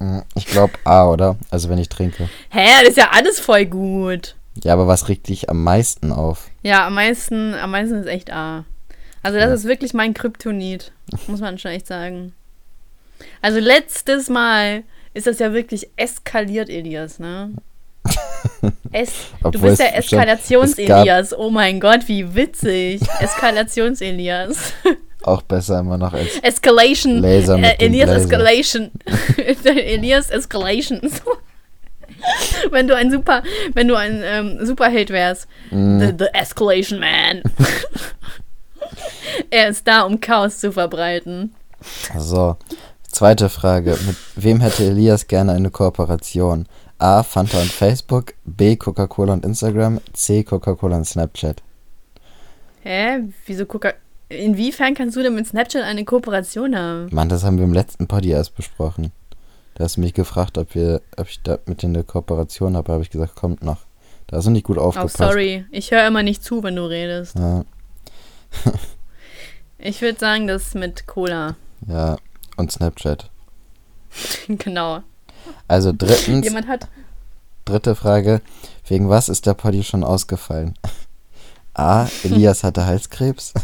Hm, Ich glaube A, oder? Also wenn ich trinke. Hä, das ist ja alles voll gut. Ja, aber was regt dich am meisten auf? Ja, am meisten, am meisten ist echt A. Also das Ja. ist wirklich mein Kryptonit, muss man schon echt sagen. Also letztes Mal ist das ja wirklich eskaliert, Elias, ne? Es, du bist der Eskalations-Elias. Oh mein Gott, wie witzig. Eskalations-Elias. Auch besser immer noch als Escalation. Laser mit äh, Elias Blazer. Escalation. Elias Escalation. wenn du ein super, wenn du ein ähm, Superheld wärst. Mm, The, the Escalation Man. er ist da, um Chaos zu verbreiten. So, zweite Frage. Mit wem hätte Elias gerne eine Kooperation? A. Fanta und Facebook. B. Coca-Cola und Instagram. C. Coca-Cola und Snapchat. Hä? Wieso Coca... Inwiefern kannst du denn mit Snapchat eine Kooperation haben? Mann, das haben wir im letzten Poddy erst besprochen. Da hast du mich gefragt, ob, wir, ob ich da mit denen eine Kooperation habe. habe ich gesagt, kommt noch. Da hast du nicht gut Oh, aufgepasst. sorry. Ich höre immer nicht zu, wenn du redest. Ja, Ich würde sagen, das mit Cola. ja, und Snapchat. genau. Also drittens, Jemand hat... dritte Frage. Wegen was ist der Poddy schon ausgefallen? A. Elias hatte Halskrebs.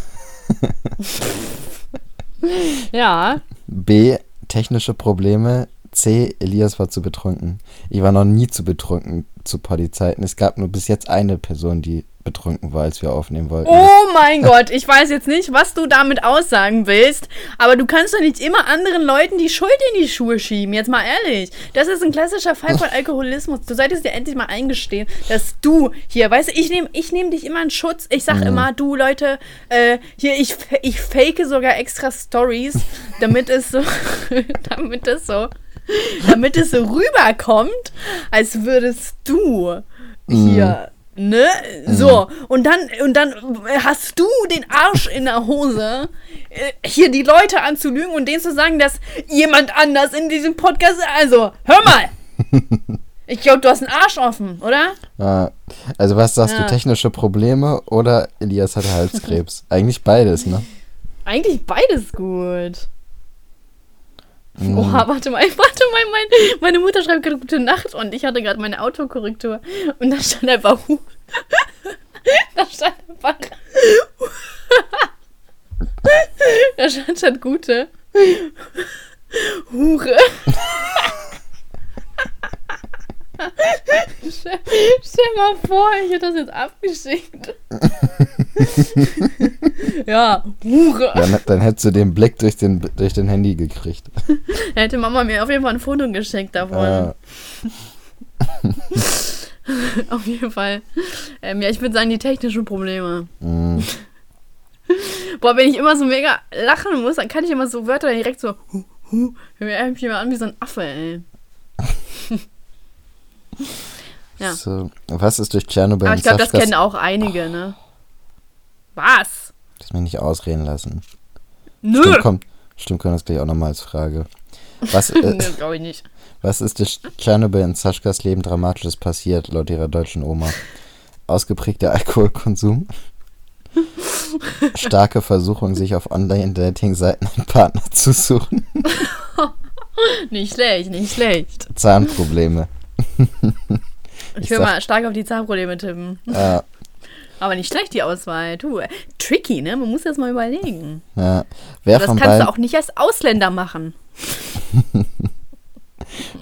Ja. B. Technische Probleme. C. Elias war zu betrunken. Ich war noch nie zu betrunken zu Partyzeiten. Es gab nur bis jetzt eine Person, die betrunken war, als wir aufnehmen wollten. Oh mein Gott, ich weiß jetzt nicht, was du damit aussagen willst, aber du kannst doch nicht immer anderen Leuten die Schuld in die Schuhe schieben. Jetzt mal ehrlich. Das ist ein klassischer Fall von Alkoholismus. Du solltest dir endlich mal eingestehen, dass du hier, weißt du, ich nehme ich nehm dich immer in Schutz. Ich sag immer, du Leute, äh, hier, ich, ich fake sogar extra Stories, damit es so, damit es so, damit es so rüberkommt, als würdest du hier. Ne? So, und dann, und dann hast du den Arsch in der Hose, äh, hier die Leute anzulügen und denen zu sagen, dass jemand anders in diesem Podcast. Also, hör mal! Ich glaube, du hast einen Arsch offen, oder? Ja, also, was sagst Ja. du, technische Probleme oder Elias hatte Halskrebs? Eigentlich beides, ne? Eigentlich beides gut. Mhm. Oha, warte mal, warte mal, mein, meine Mutter schreibt gerade gute Nacht und ich hatte gerade meine Autokorrektur und da stand einfach Hu. da stand einfach. da stand statt gute. Hure. stell, stell mal vor, ich hätte das jetzt abgeschickt. ja, Hure. Dann, dann hättest du den Blick durch den, durch den Handy gekriegt. Da hätte Mama mir auf jeden Fall ein Foto geschickt davon. Äh, Auf jeden Fall. Ähm, ja, ich würde sagen, die technischen Probleme. mh. Boah, wenn ich immer so mega lachen muss, dann kann ich immer so Wörter direkt so. Hu, hu, hör mich immer an wie so ein Affe, ey. Ja. So, was ist durch Tschernobyl Aber ich glaube, das kennen auch einige, ne? Was? Lass mich nicht ausreden lassen. Nö! Stimmt, kommt, stimmt, kommt das gleich auch nochmal als Frage. Was, äh, Nö, glaube ich nicht. was ist durch Tschernobyl in Saschkas Leben Dramatisches passiert, laut ihrer deutschen Oma? Ausgeprägter Alkoholkonsum? Starke Versuchung, sich auf Online-Dating-Seiten einen Partner zu suchen? Nicht schlecht, nicht schlecht. Zahnprobleme? Ich Ich will sag- mal stark auf die Zahnprobleme tippen. Ja, Aber nicht schlecht, die Auswahl. Du, äh, tricky, ne? Man muss das mal überlegen. ja. Wer, Das von kannst beiden, du auch nicht als Ausländer machen.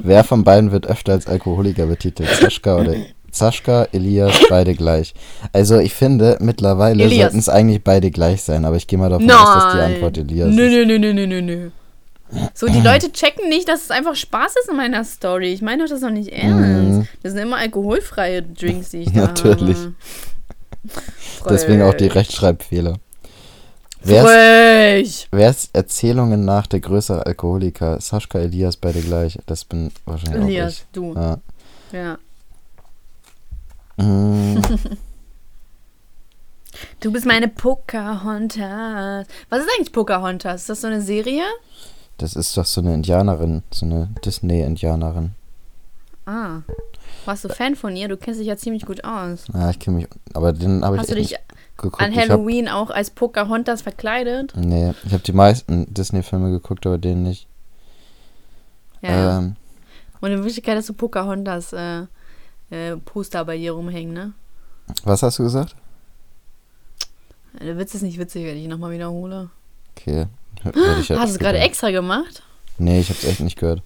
wer von beiden wird öfter als Alkoholiker betitelt? Saschka oder Saschka, Elias, beide gleich. Also ich finde, mittlerweile sollten es eigentlich beide gleich sein, aber ich gehe mal davon aus, dass die Antwort Elias nö, ist. nö, nö, nö, nö, nö, nö. So, die Leute checken nicht, dass es einfach Spaß ist in meiner Story. Ich meine doch das doch nicht ernst. Mhm. Das sind immer alkoholfreie Drinks, die ich da Natürlich. habe. Deswegen auch die. Rechtschreibfehler. Wer ist, Erzählungen nach der größere Alkoholiker? Saschka, Elias, beide gleich. Das bin wahrscheinlich Elias, du. auch ich. Ja. Ja. Mm, Du bist meine Pocahontas. Was ist eigentlich Pocahontas? Ist das so eine Serie? das ist doch so eine Indianerin, so eine Disney-Indianerin. Ah. Warst du Fan von ihr? Du kennst dich ja ziemlich gut aus. Ja, ich kenne mich, aber den habe ich Hast du dich geguckt. an ich hab, Halloween auch als Pocahontas verkleidet? nee, ich habe die meisten Disney-Filme geguckt, aber den nicht. Ja. Ähm, Und in Wirklichkeit hast du Pocahontas äh, äh, Poster bei dir rumhängen, ne? was hast du gesagt? Der Witz ist nicht witzig, wenn ich ihn nochmal wiederhole. Okay. hör- ich ja Hast du es gerade extra gemacht? Nee, ich habe es echt nicht gehört.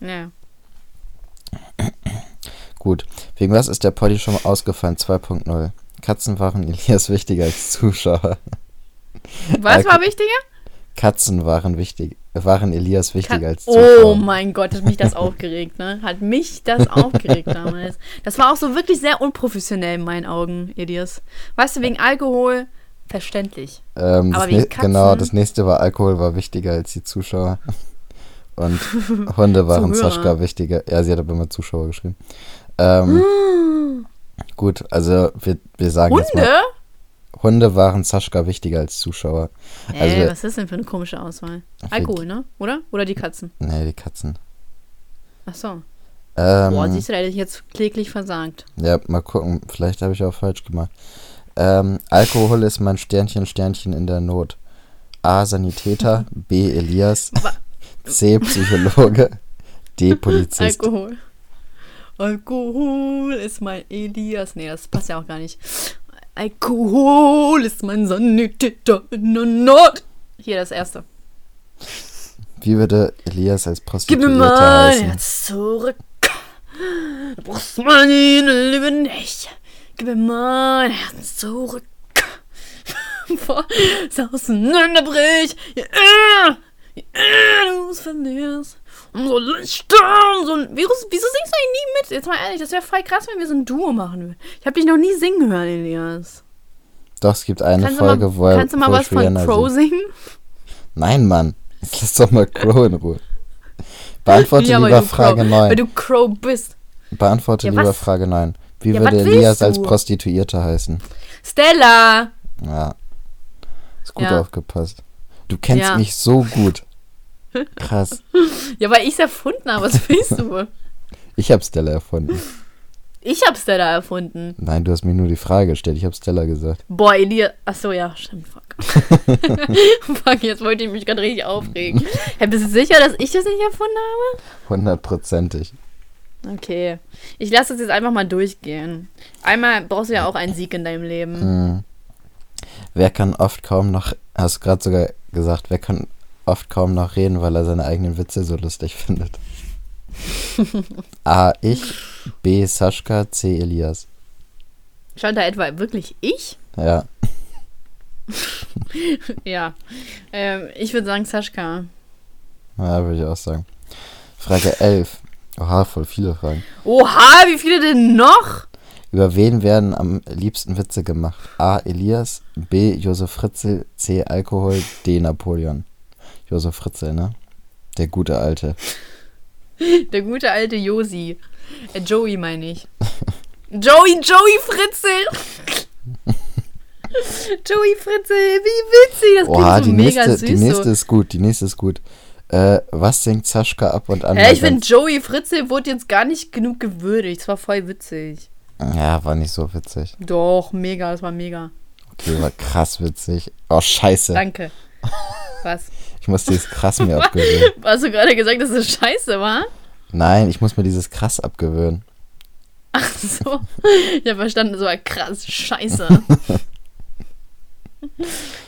Ja. Gut. Wegen was ist der Poddy schon mal ausgefallen? 2.0. Katzen waren Elias wichtiger als Zuschauer. Was Alko- war wichtiger? Katzen waren wichtig, waren Elias wichtiger Ka- als Zuschauer. Oh mein Gott, hat mich das aufgeregt, ne? Hat mich das aufgeregt damals. Das war auch so wirklich sehr unprofessionell in meinen Augen, Elias. Weißt du, wegen Alkohol, verständlich. ähm, aber wegen Katzen- Genau, das nächste war Alkohol war wichtiger als die Zuschauer. Und Hunde waren. Saschka wichtiger. Ja, sie hat aber immer Zuschauer geschrieben. Ähm, gut, also wir, wir sagen jetzt Hunde? mal, Hunde waren Saschka wichtiger als Zuschauer. Also Ey, wir- was ist denn für eine komische Auswahl? Alkohol, ne? Oder? Oder die Katzen? Nee, die Katzen. Ach so. Ähm, Boah, siehst du, da hätte ich jetzt kläglich versagt. Ja, mal gucken. Vielleicht habe ich auch falsch gemacht. Ähm, Alkohol ist mein Sternchen, Sternchen in der Not. A. Sanitäter. B. Elias. C. Psychologe. D. Polizist. Alkohol. Alkohol ist mein Elias. Nee, das passt ja auch gar nicht. Alkohol ist mein Sanitäter in der Not. Hier das erste. Wie würde Elias als Gib mir Prostituierte mein heißen? Herz zurück. Du brauchst meine Liebe nicht. Gib mir mein Herz zurück. Bevor es auseinanderbricht. Je eher du es verlierst. Umso lichter, umso... Wieso, wieso singst du eigentlich nie mit? Jetzt mal ehrlich, das wäre voll krass, wenn wir so ein Duo machen würden. Ich habe dich noch nie singen hören, Elias. Doch, es gibt eine Kannst Folge, mal, wo er kannst du mal was von Crow singen? Nein, Mann. Jetzt lass doch mal Crow in Ruhe. Beantworte Ja, lieber Frage Crow, 9. Weil du Crow bist. Beantworte Ja, lieber was? Frage 9. Wie Ja, würde Elias als? Prostituierte heißen? Stella! Ja. Ist gut aufgepasst. Du kennst mich so gut. Krass. Ja, weil ich es erfunden habe. Was willst du? Ich hab Stella erfunden. Ich hab Stella erfunden. Nein, du hast mir nur die Frage gestellt. Ich hab Stella gesagt. Boah, Elias. Achso, ja, stimmt. Fuck. fuck, jetzt wollte ich mich gerade richtig aufregen. Hey, bist du sicher, dass ich das nicht erfunden habe? Hundertprozentig. Okay. Ich lasse es jetzt einfach mal durchgehen. Einmal brauchst du ja auch einen Sieg in deinem Leben. Hm. Wer kann oft kaum noch, hast du gerade sogar gesagt, wer kann oft kaum noch reden, weil er seine eigenen Witze so lustig findet? A. Ich. B. Sascha. C. Elias. Stand da etwa wirklich ich? Ja. Ja. Ähm, ich würde sagen Sascha. Ja, würde ich auch sagen. Frage 11. Oha, voll viele Fragen. Oha, wie viele denn noch? Über wen werden am liebsten Witze gemacht? A. Elias. B. Josef Fritzl. C. Alkohol. D. Napoleon. Josef Fritzl, ne? Der gute Alte. Der gute alte Josi. Äh, Joey meine ich. Joey, Joey Fritzel. Joey Fritzel, wie witzig. Das klingt Oha, so die mega nächste, süß. die nächste so. ist gut. Die nächste ist gut. Äh, was singt Saschka ab und an? Mal ich finde, Joey Fritzel wurde jetzt gar nicht genug gewürdigt. Es war voll witzig. Ja, war nicht so witzig. Doch, mega, das war mega. Okay, war krass witzig. Oh, scheiße. Danke. Was? Ich muss dieses krass mir abgewöhnen. Hast du gerade gesagt, dass es scheiße war? Nein, ich muss mir dieses krass abgewöhnen. Ach so. Ich habe verstanden, so krass, scheiße.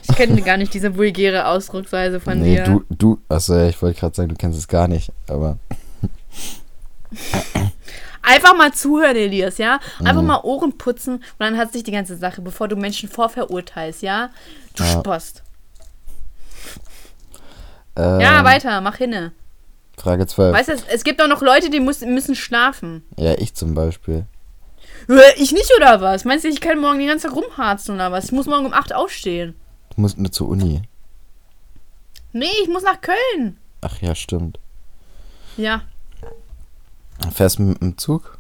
Ich kenne gar nicht diese vulgäre Ausdrucksweise von nee, dir. du, du, achso, ja, ich wollte gerade sagen, du kennst es gar nicht, aber Einfach mal zuhören, Elias, ja? Einfach Mhm. mal Ohren putzen und dann hat sich die ganze Sache, bevor du Menschen vorverurteilst, ja? Du Ja. Spost. Ähm, Ja, weiter, mach hinne. Frage 12. Weißt du, es, es gibt auch noch Leute, die muss, müssen schlafen. Ja, ich zum Beispiel. Ich nicht, oder was? Meinst du, ich kann morgen den ganzen Tag rumharzen oder was? Ich muss morgen um 8 aufstehen. Du musst nur zur Uni. Nee, ich muss nach Köln. Ach ja, stimmt. Ja. Fährst du mit dem Zug?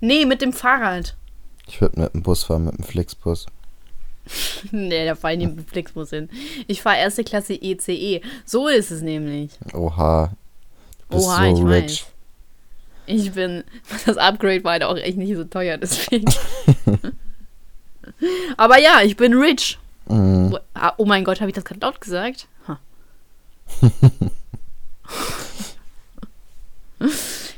Nee, mit dem Fahrrad. Ich würde mit dem Bus fahren, mit dem Flixbus. Nee, da fahre ich nicht mit Flixbus hin. Ich fahre erste Klasse ECE. So ist es nämlich. Oha. Du bist Oha, so ich rich. weiß. Ich bin. Das Upgrade war halt auch echt nicht so teuer, deswegen. Aber ja, ich bin rich. Mhm. Oh, ah, oh mein Gott, habe ich das gerade laut gesagt? Ha.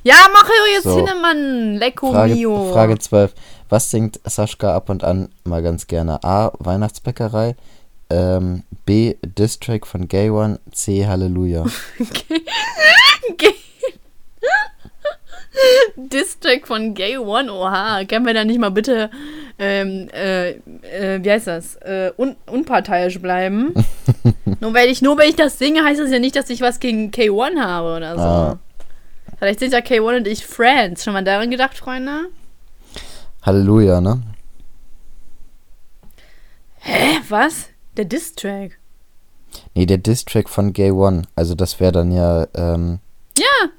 Ja, mache jetzt So. hin, Mann. Lecco Frage, mio. Frage 12. Was singt Saschka ab und an mal ganz gerne? A. Weihnachtsbäckerei. Ähm, B. Distrack von Gay One. C. Halleluja. Gay. Distrack von Gay One, oha. Können wir da nicht mal bitte, ähm, äh, äh, wie heißt das, äh, un unparteiisch bleiben? nur, weil ich, nur weil ich das singe, heißt das ja nicht, dass ich was gegen K1 habe oder so. Ah. Vielleicht sind ja K1 und ich Friends. Schon mal daran gedacht, Freunde? Halleluja, ne? Hä, was? Der Distrack? Nee, der Distrack von Gay One. Also das wäre dann ja, ähm, Ja,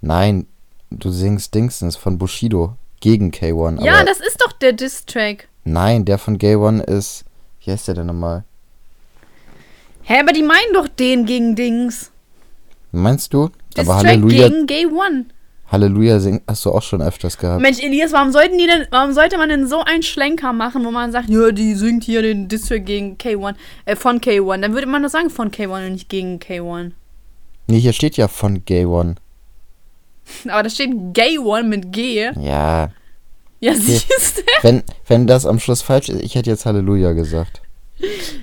nein, du singst Dingsens von Bushido gegen K1. ja, das ist doch der Distrack. Nein, der von Gay One ist, wie heißt der denn nochmal? Hä, aber die meinen doch den gegen Dings. Meinst du? Aber Halleluja, gegen Gay One. Halleluja sing, hast du auch schon öfters gehabt. Mensch, Elias, warum sollten die denn, warum sollte man denn so einen Schlenker machen, wo man sagt, ja, die singt hier den Distrack gegen K1, äh, von K1. Dann würde man doch sagen von K1 und nicht gegen K1. Nee, hier steht ja von Gay One. Aber da steht Gay One mit G. Ja, Ja, siehst du? wenn, wenn das am Schluss falsch ist, ich hätte jetzt Halleluja gesagt.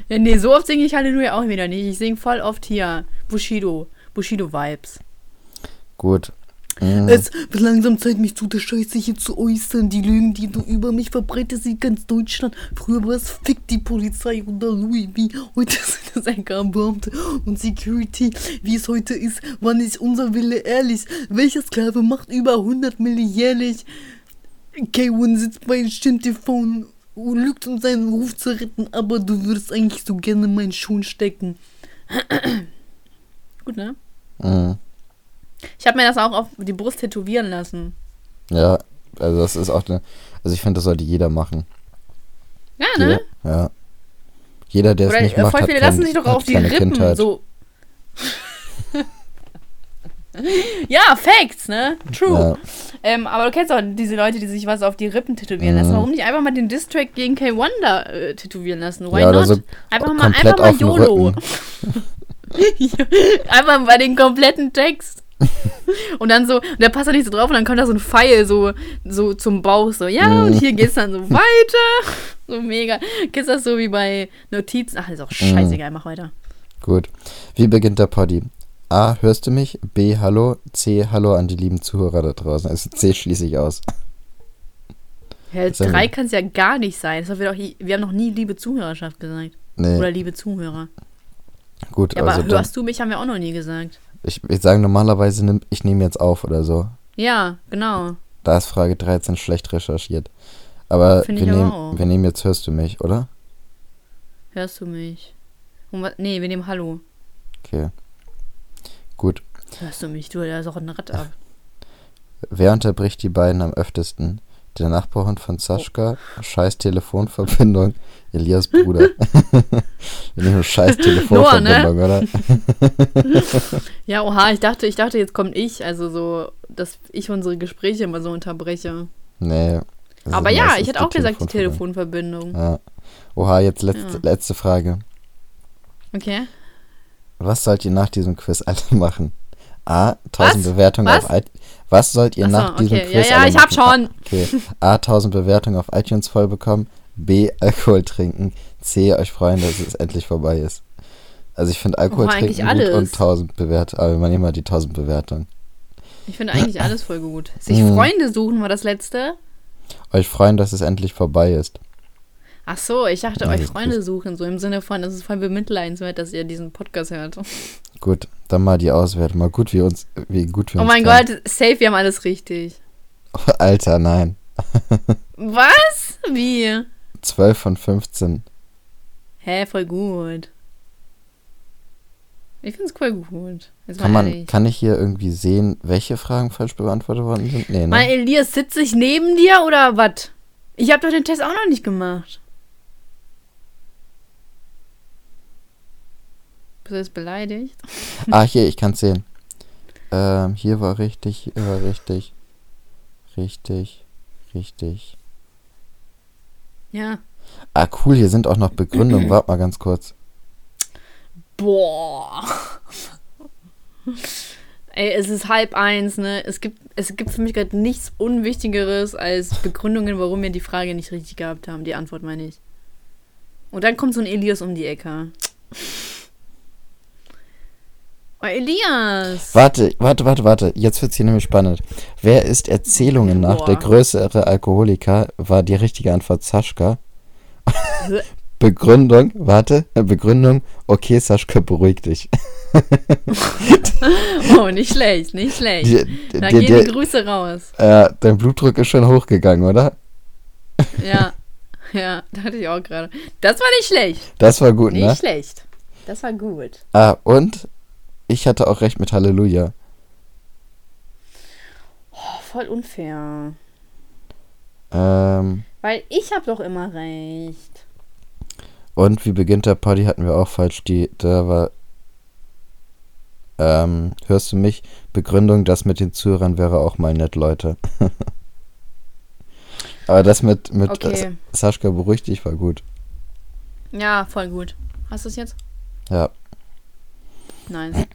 Ja, nee, so oft singe ich Halleluja auch wieder nicht. Ich singe voll oft hier. Bushido. Bushido-Vibes. Gut. Mhm. Es wird langsam Zeit, mich zu der Scheiße hier zu äußern. Die Lügen, die du über mich verbreitest, in ganz Deutschland. Früher war es Fick die Polizei oder Louis V. Heute sind es LKA-Beamte und Security. Wie es heute ist, war nicht unser Wille ehrlich. Welcher Sklave macht über 100 Milli jährlich? K1 sitzt bei Stimmt TV und lügt, um seinen Ruf zu retten, aber du würdest eigentlich so gerne meinen Schuh stecken. Gut, ne? Mhm. Ich habe mir das auch auf die Brust tätowieren lassen. Ja, also das ist auch eine. Also ich finde, das sollte jeder machen. Ja, ne? Jeder, ja. Jeder, der es Oder nicht äh, macht, voll hat, viele kein, lassen sich doch hat auf die Rippen Kindheit. so. ja, Facts, ne? True. Ja. Ähm, aber du kennst auch diese Leute, die sich was auf die Rippen tätowieren lassen. Mhm. Warum nicht einfach mal den Distrack gegen K1 da äh, tätowieren lassen? Why Ja, not? so einfach mal, einfach mal YOLO. Einfach mal den kompletten Text. und dann so, und der passt da nicht so drauf und dann kommt da so ein Pfeil so, so zum Bauch, so, ja, und hier geht's dann so weiter. So mega. Kennst das so wie bei Notizen? Ach, ist auch Mhm. scheißegal, mach weiter. Gut. Wie beginnt der Poddy? A. Hörst du mich? B. Hallo. C. Hallo an die lieben Zuhörer da draußen. Also C schließe ich aus. Ja, drei kann es ja gar nicht sein. Das haben wir, doch, wir haben noch nie liebe Zuhörerschaft gesagt. Nee, Oder liebe Zuhörer. gut. Ja, aber also dann, hörst du mich, haben wir auch noch nie gesagt. Ich, ich sage normalerweise, nimm, ich nehme jetzt auf oder so. Ja, genau. Da ist Frage 13 schlecht recherchiert. Aber Finde wir nehmen, auch. wir nehmen jetzt Hörst du mich, oder? Hörst du mich? Und wa- nee, wir nehmen Hallo. Okay. Gut. Hörst du mich? Du, da ist auch ein Rad ab. Wer unterbricht die beiden am öftesten? Der Nachbarhund von Sascha, scheiß Telefonverbindung, Elias Bruder. Wir nehmen scheiß Telefonverbindung, oder? Ja, oha, ich dachte, ich dachte, jetzt kommt ich. Also so, dass ich unsere Gespräche immer so unterbreche. Nee. aber ja, ich hätte auch gesagt, die Telefonverbindung. Telefonverbindung. Ja. Oha, jetzt letzte, Ja. letzte Frage. Okay. Was sollt ihr nach diesem Quiz alle machen? A. 1000 Was? Bewertungen Was? auf iTunes. Was sollt ihr so, nach diesem okay. Quiz Ja, ja, ich hab schon. Okay. A. 1000 Bewertungen auf iTunes voll bekommen. B. Alkohol trinken. C. Euch freuen, dass es endlich vorbei ist. Also ich finde Alkohol Oh, trinken gut alles. und 1000 Bewertungen. Aber man immer die 1000 Bewertungen. Ich finde eigentlich alles voll gut. Sich Mhm. Freunde suchen war das letzte. Euch freuen, dass es endlich vorbei ist. Ach so, ich dachte, euch Freunde suchen, so im Sinne von, es ist voll bemitleidenswert, dass ihr diesen Podcast hört. Gut, dann mal die Auswertung. Mal gut, wie uns, wie gut wir Oh uns mein kennen. Gott, safe, wir haben alles richtig. Alter, nein. Was? Wie? 12 von 15. Hä, voll gut. Ich find's voll gut. Jetzt Kann man, ehrlich. kann ich hier irgendwie sehen, welche Fragen falsch beantwortet worden sind? Nee, ne? Mal, Elias, sitze ich neben dir oder was? Ich habe doch den Test auch noch nicht gemacht. Bist du jetzt beleidigt? Ah, hier, ich kann es sehen. Ähm, hier war richtig, hier war richtig. Richtig, richtig. Ja. Ah, cool, hier sind auch noch Begründungen. Warte mal ganz kurz. Boah. Ey, es ist halb eins, ne? Es gibt, es gibt für mich gerade nichts Unwichtigeres als Begründungen, warum wir die Frage nicht richtig gehabt haben. Die Antwort meine ich. Und dann kommt so ein Elias um die Ecke. Oh, Elias! Warte, warte, warte, warte. Jetzt wird's hier nämlich spannend. Wer ist Erzählungen nach Boah. der größere Alkoholiker? War die richtige Antwort Saschka. Begründung, warte, Begründung, okay, Saschka, beruhig dich. Oh, nicht schlecht, nicht schlecht. Die, Da die, gehen die die, Grüße raus. äh, dein Blutdruck ist schon hochgegangen, oder? Ja, ja, dachte ich auch gerade. Das war nicht schlecht. Das war gut, Nicht ne? schlecht. Das war gut. Ah, und ich hatte auch recht mit Halleluja. Oh, voll unfair. Ähm, Weil ich habe doch immer recht. und wie beginnt der Party hatten wir auch falsch. Die, da war, ähm, hörst du mich? Begründung, das mit den Zuhörern wäre auch mal nett, Leute. Aber das mit, mit Okay. Sa- Saschka beruhig dich war gut. Ja, voll gut. Hast du es jetzt? Ja. Nein.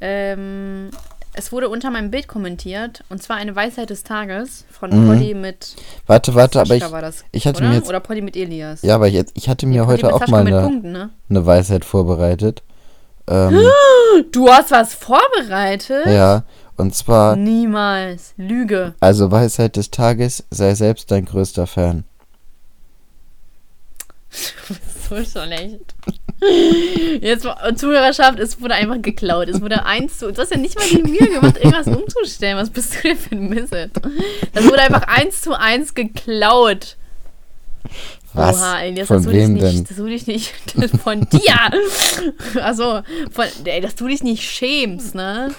ähm, es wurde unter meinem Bild kommentiert und zwar eine Weisheit des Tages von Mhm. Polly mit Warte, warte, aber ich, das, ich hatte oder? mir jetzt, oder Polly mit Elias. ja, aber jetzt, ich hatte mir Polly heute auch Sascha mal eine, Punkten, ne? eine Weisheit vorbereitet. Ähm, Du hast was vorbereitet? ja, und zwar, Niemals. Lüge. also Weisheit des Tages, sei selbst dein größter Fan. So schlecht. Jetzt, Zuhörerschaft, es wurde einfach geklaut. Es wurde eins zu. Du hast ja nicht mal die Mühe gemacht, irgendwas umzustellen. Was bist du denn für ein Misset? Das wurde einfach eins zu eins geklaut. Was? Oha, Von dass du dich wem nicht, denn? Dass du dich nicht. Von dir! Also, von, ey, dass du dich nicht schämst, ne?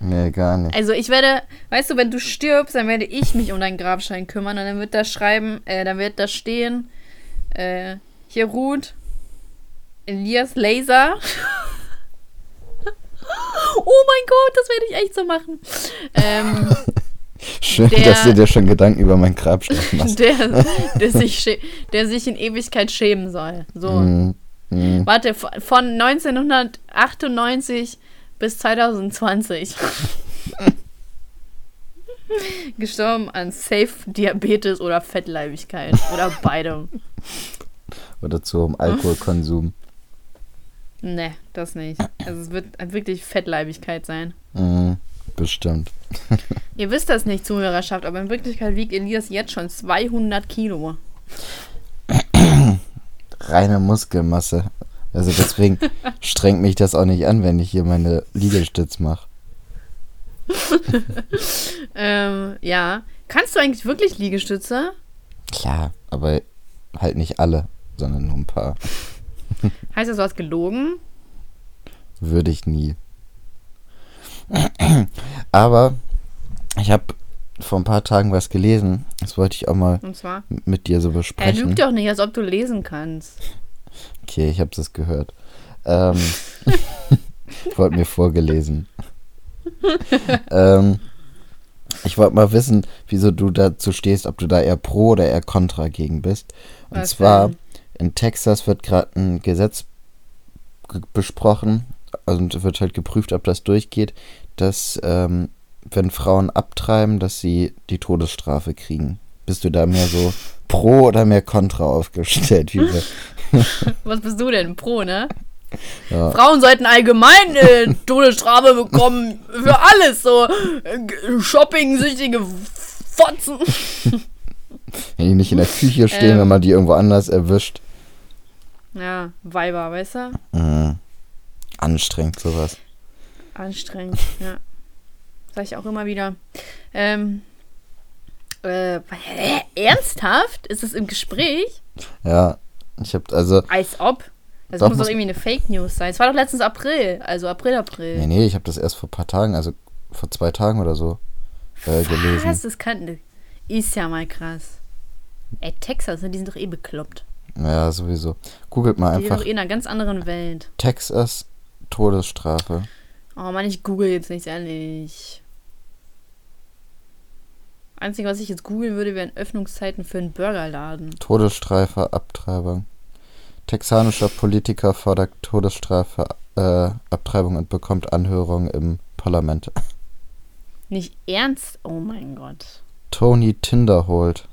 Nee, gar nicht. Also ich werde, weißt du, wenn du stirbst, dann werde ich mich um deinen Grabstein kümmern und dann wird da schreiben, äh, dann wird da stehen, äh, hier ruht Elias Laser. oh mein Gott, das werde ich echt so machen. Ähm, Schön, der- dass du dir schon Gedanken über meinen Grabstein machst. der, der, sich, der sich in Ewigkeit schämen soll. So. Mm, mm. Warte, von von 1998 bis 2020. Gestorben an Safe Diabetes oder Fettleibigkeit. Oder beide. Oder zum Alkoholkonsum. Ne, das nicht. Also es wird wirklich Fettleibigkeit sein. Mm, bestimmt. Ihr wisst das nicht, Zuhörerschaft, aber in Wirklichkeit wiegt Elias jetzt schon 200 Kilo. Reine Muskelmasse. Also deswegen strengt mich das auch nicht an, wenn ich hier meine Liegestütz mache. Ähm, ja. Kannst du eigentlich wirklich Liegestütze? Klar, aber halt nicht alle, sondern nur ein paar. Heißt das, du hast gelogen? Würde ich nie. Aber ich habe vor ein paar Tagen was gelesen. Das wollte ich auch mal mit dir so Er besprechen. lügt doch nicht, als ob du lesen kannst. Okay, ich habe es gehört. Ähm, wurde mir vorgelesen. ähm, ich wollte mal wissen, wieso du dazu stehst, ob du da eher pro oder eher kontra gegen bist. Und Was zwar denn? In Texas wird gerade ein Gesetz ge- besprochen, also und wird halt geprüft, ob das durchgeht, dass ähm, wenn Frauen abtreiben, dass sie die Todesstrafe kriegen. Bist du da mehr so pro oder mehr kontra aufgestellt? Was bist du denn? Pro, ne? Ja. Frauen sollten allgemein äh, Todesstrafe bekommen. Für alles. So äh, Shopping-süchtige Fotzen. Wenn die nicht in der Küche stehen, Ähm. wenn man die irgendwo anders erwischt. Ja, Weiber, weißt du? Mhm. Anstrengend sowas. Anstrengend, ja. Sag ich auch immer wieder. Ähm, äh, ernsthaft? Ist es im Gespräch? Ja, ich hab also, Als ob. Das Doch, muss doch irgendwie eine Fake News sein. Es war doch letztens April. Also April, April. nee, nee, ich habe das erst vor ein paar Tagen, also vor zwei Tagen oder so äh, gelesen. Das kann. Ist ja mal krass. Ey, Texas, ne, die sind doch eh bekloppt. Ja, sowieso. Googelt mal Die sind einfach doch eh in einer ganz anderen Welt. Texas Todesstrafe. Oh Mann, ich google jetzt nicht, ehrlich. Einzige, was ich jetzt googeln würde, wären Öffnungszeiten für einen Burgerladen. Todesstrafe, Abtreibung. Texanischer Politiker fordert Todesstrafe, äh, Abtreibung und bekommt Anhörung im Parlament. Nicht ernst? Oh mein Gott. Tony Tinderholt.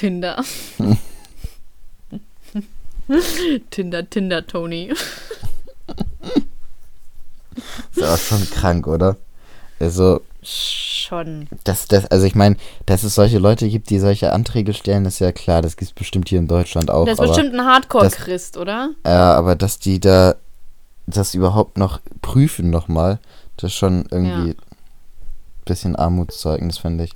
Tinder. Tinder, Tinder, Tony. Ist auch schon krank, oder? Also, Schon. Das, das, also ich meine, dass es solche Leute gibt, die solche Anträge stellen, ist ja klar. Das gibt es bestimmt hier in Deutschland auch. Der ist aber, bestimmt ein Hardcore-Christ, oder? ja, aber dass die da das überhaupt noch prüfen nochmal, das ist schon irgendwie Ja. ein bisschen Armutszeugnis, finde ich.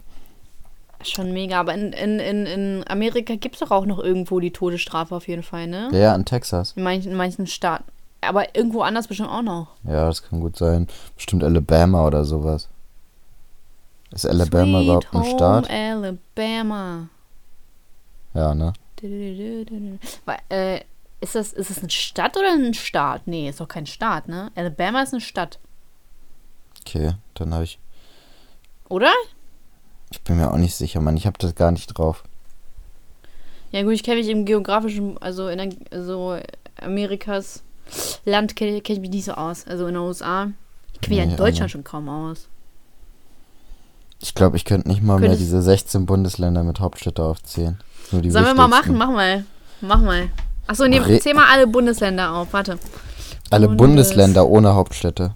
Schon mega. Aber in, in, in, in Amerika gibt es doch auch noch irgendwo die Todesstrafe auf jeden Fall, ne? Ja, ja, in Texas. In manchen, in manchen Staaten. Aber irgendwo anders bestimmt auch noch. Ja, das kann gut sein. Bestimmt Alabama oder sowas. Ist Alabama Sweet überhaupt ein Staat? Alabama. Ja, ne? Weil, äh, ist das, ist das eine Stadt oder ein Staat? Nee, ist doch kein Staat, ne? Alabama ist eine Stadt, Okay, dann habe ich. oder? Ich bin mir auch nicht sicher, Mann. Ich habe das gar nicht drauf. Ja gut, ich kenne mich im geografischen, also in der, so Amerikas Land kenne kenn ich mich nicht so aus. Also in den USA. Ich kenne mich ja Nee, in Deutschland aber- schon kaum aus. Ich glaube, ich könnte nicht mal mehr Könntest- diese 16 Bundesländer mit Hauptstädte aufzählen. Nur die Sollen wir mal machen? Mach mal. Mach mal. Achso, nee, Bre- zähl mal alle Bundesländer auf. Warte. Alle Bundes- Bundesländer ohne Hauptstädte.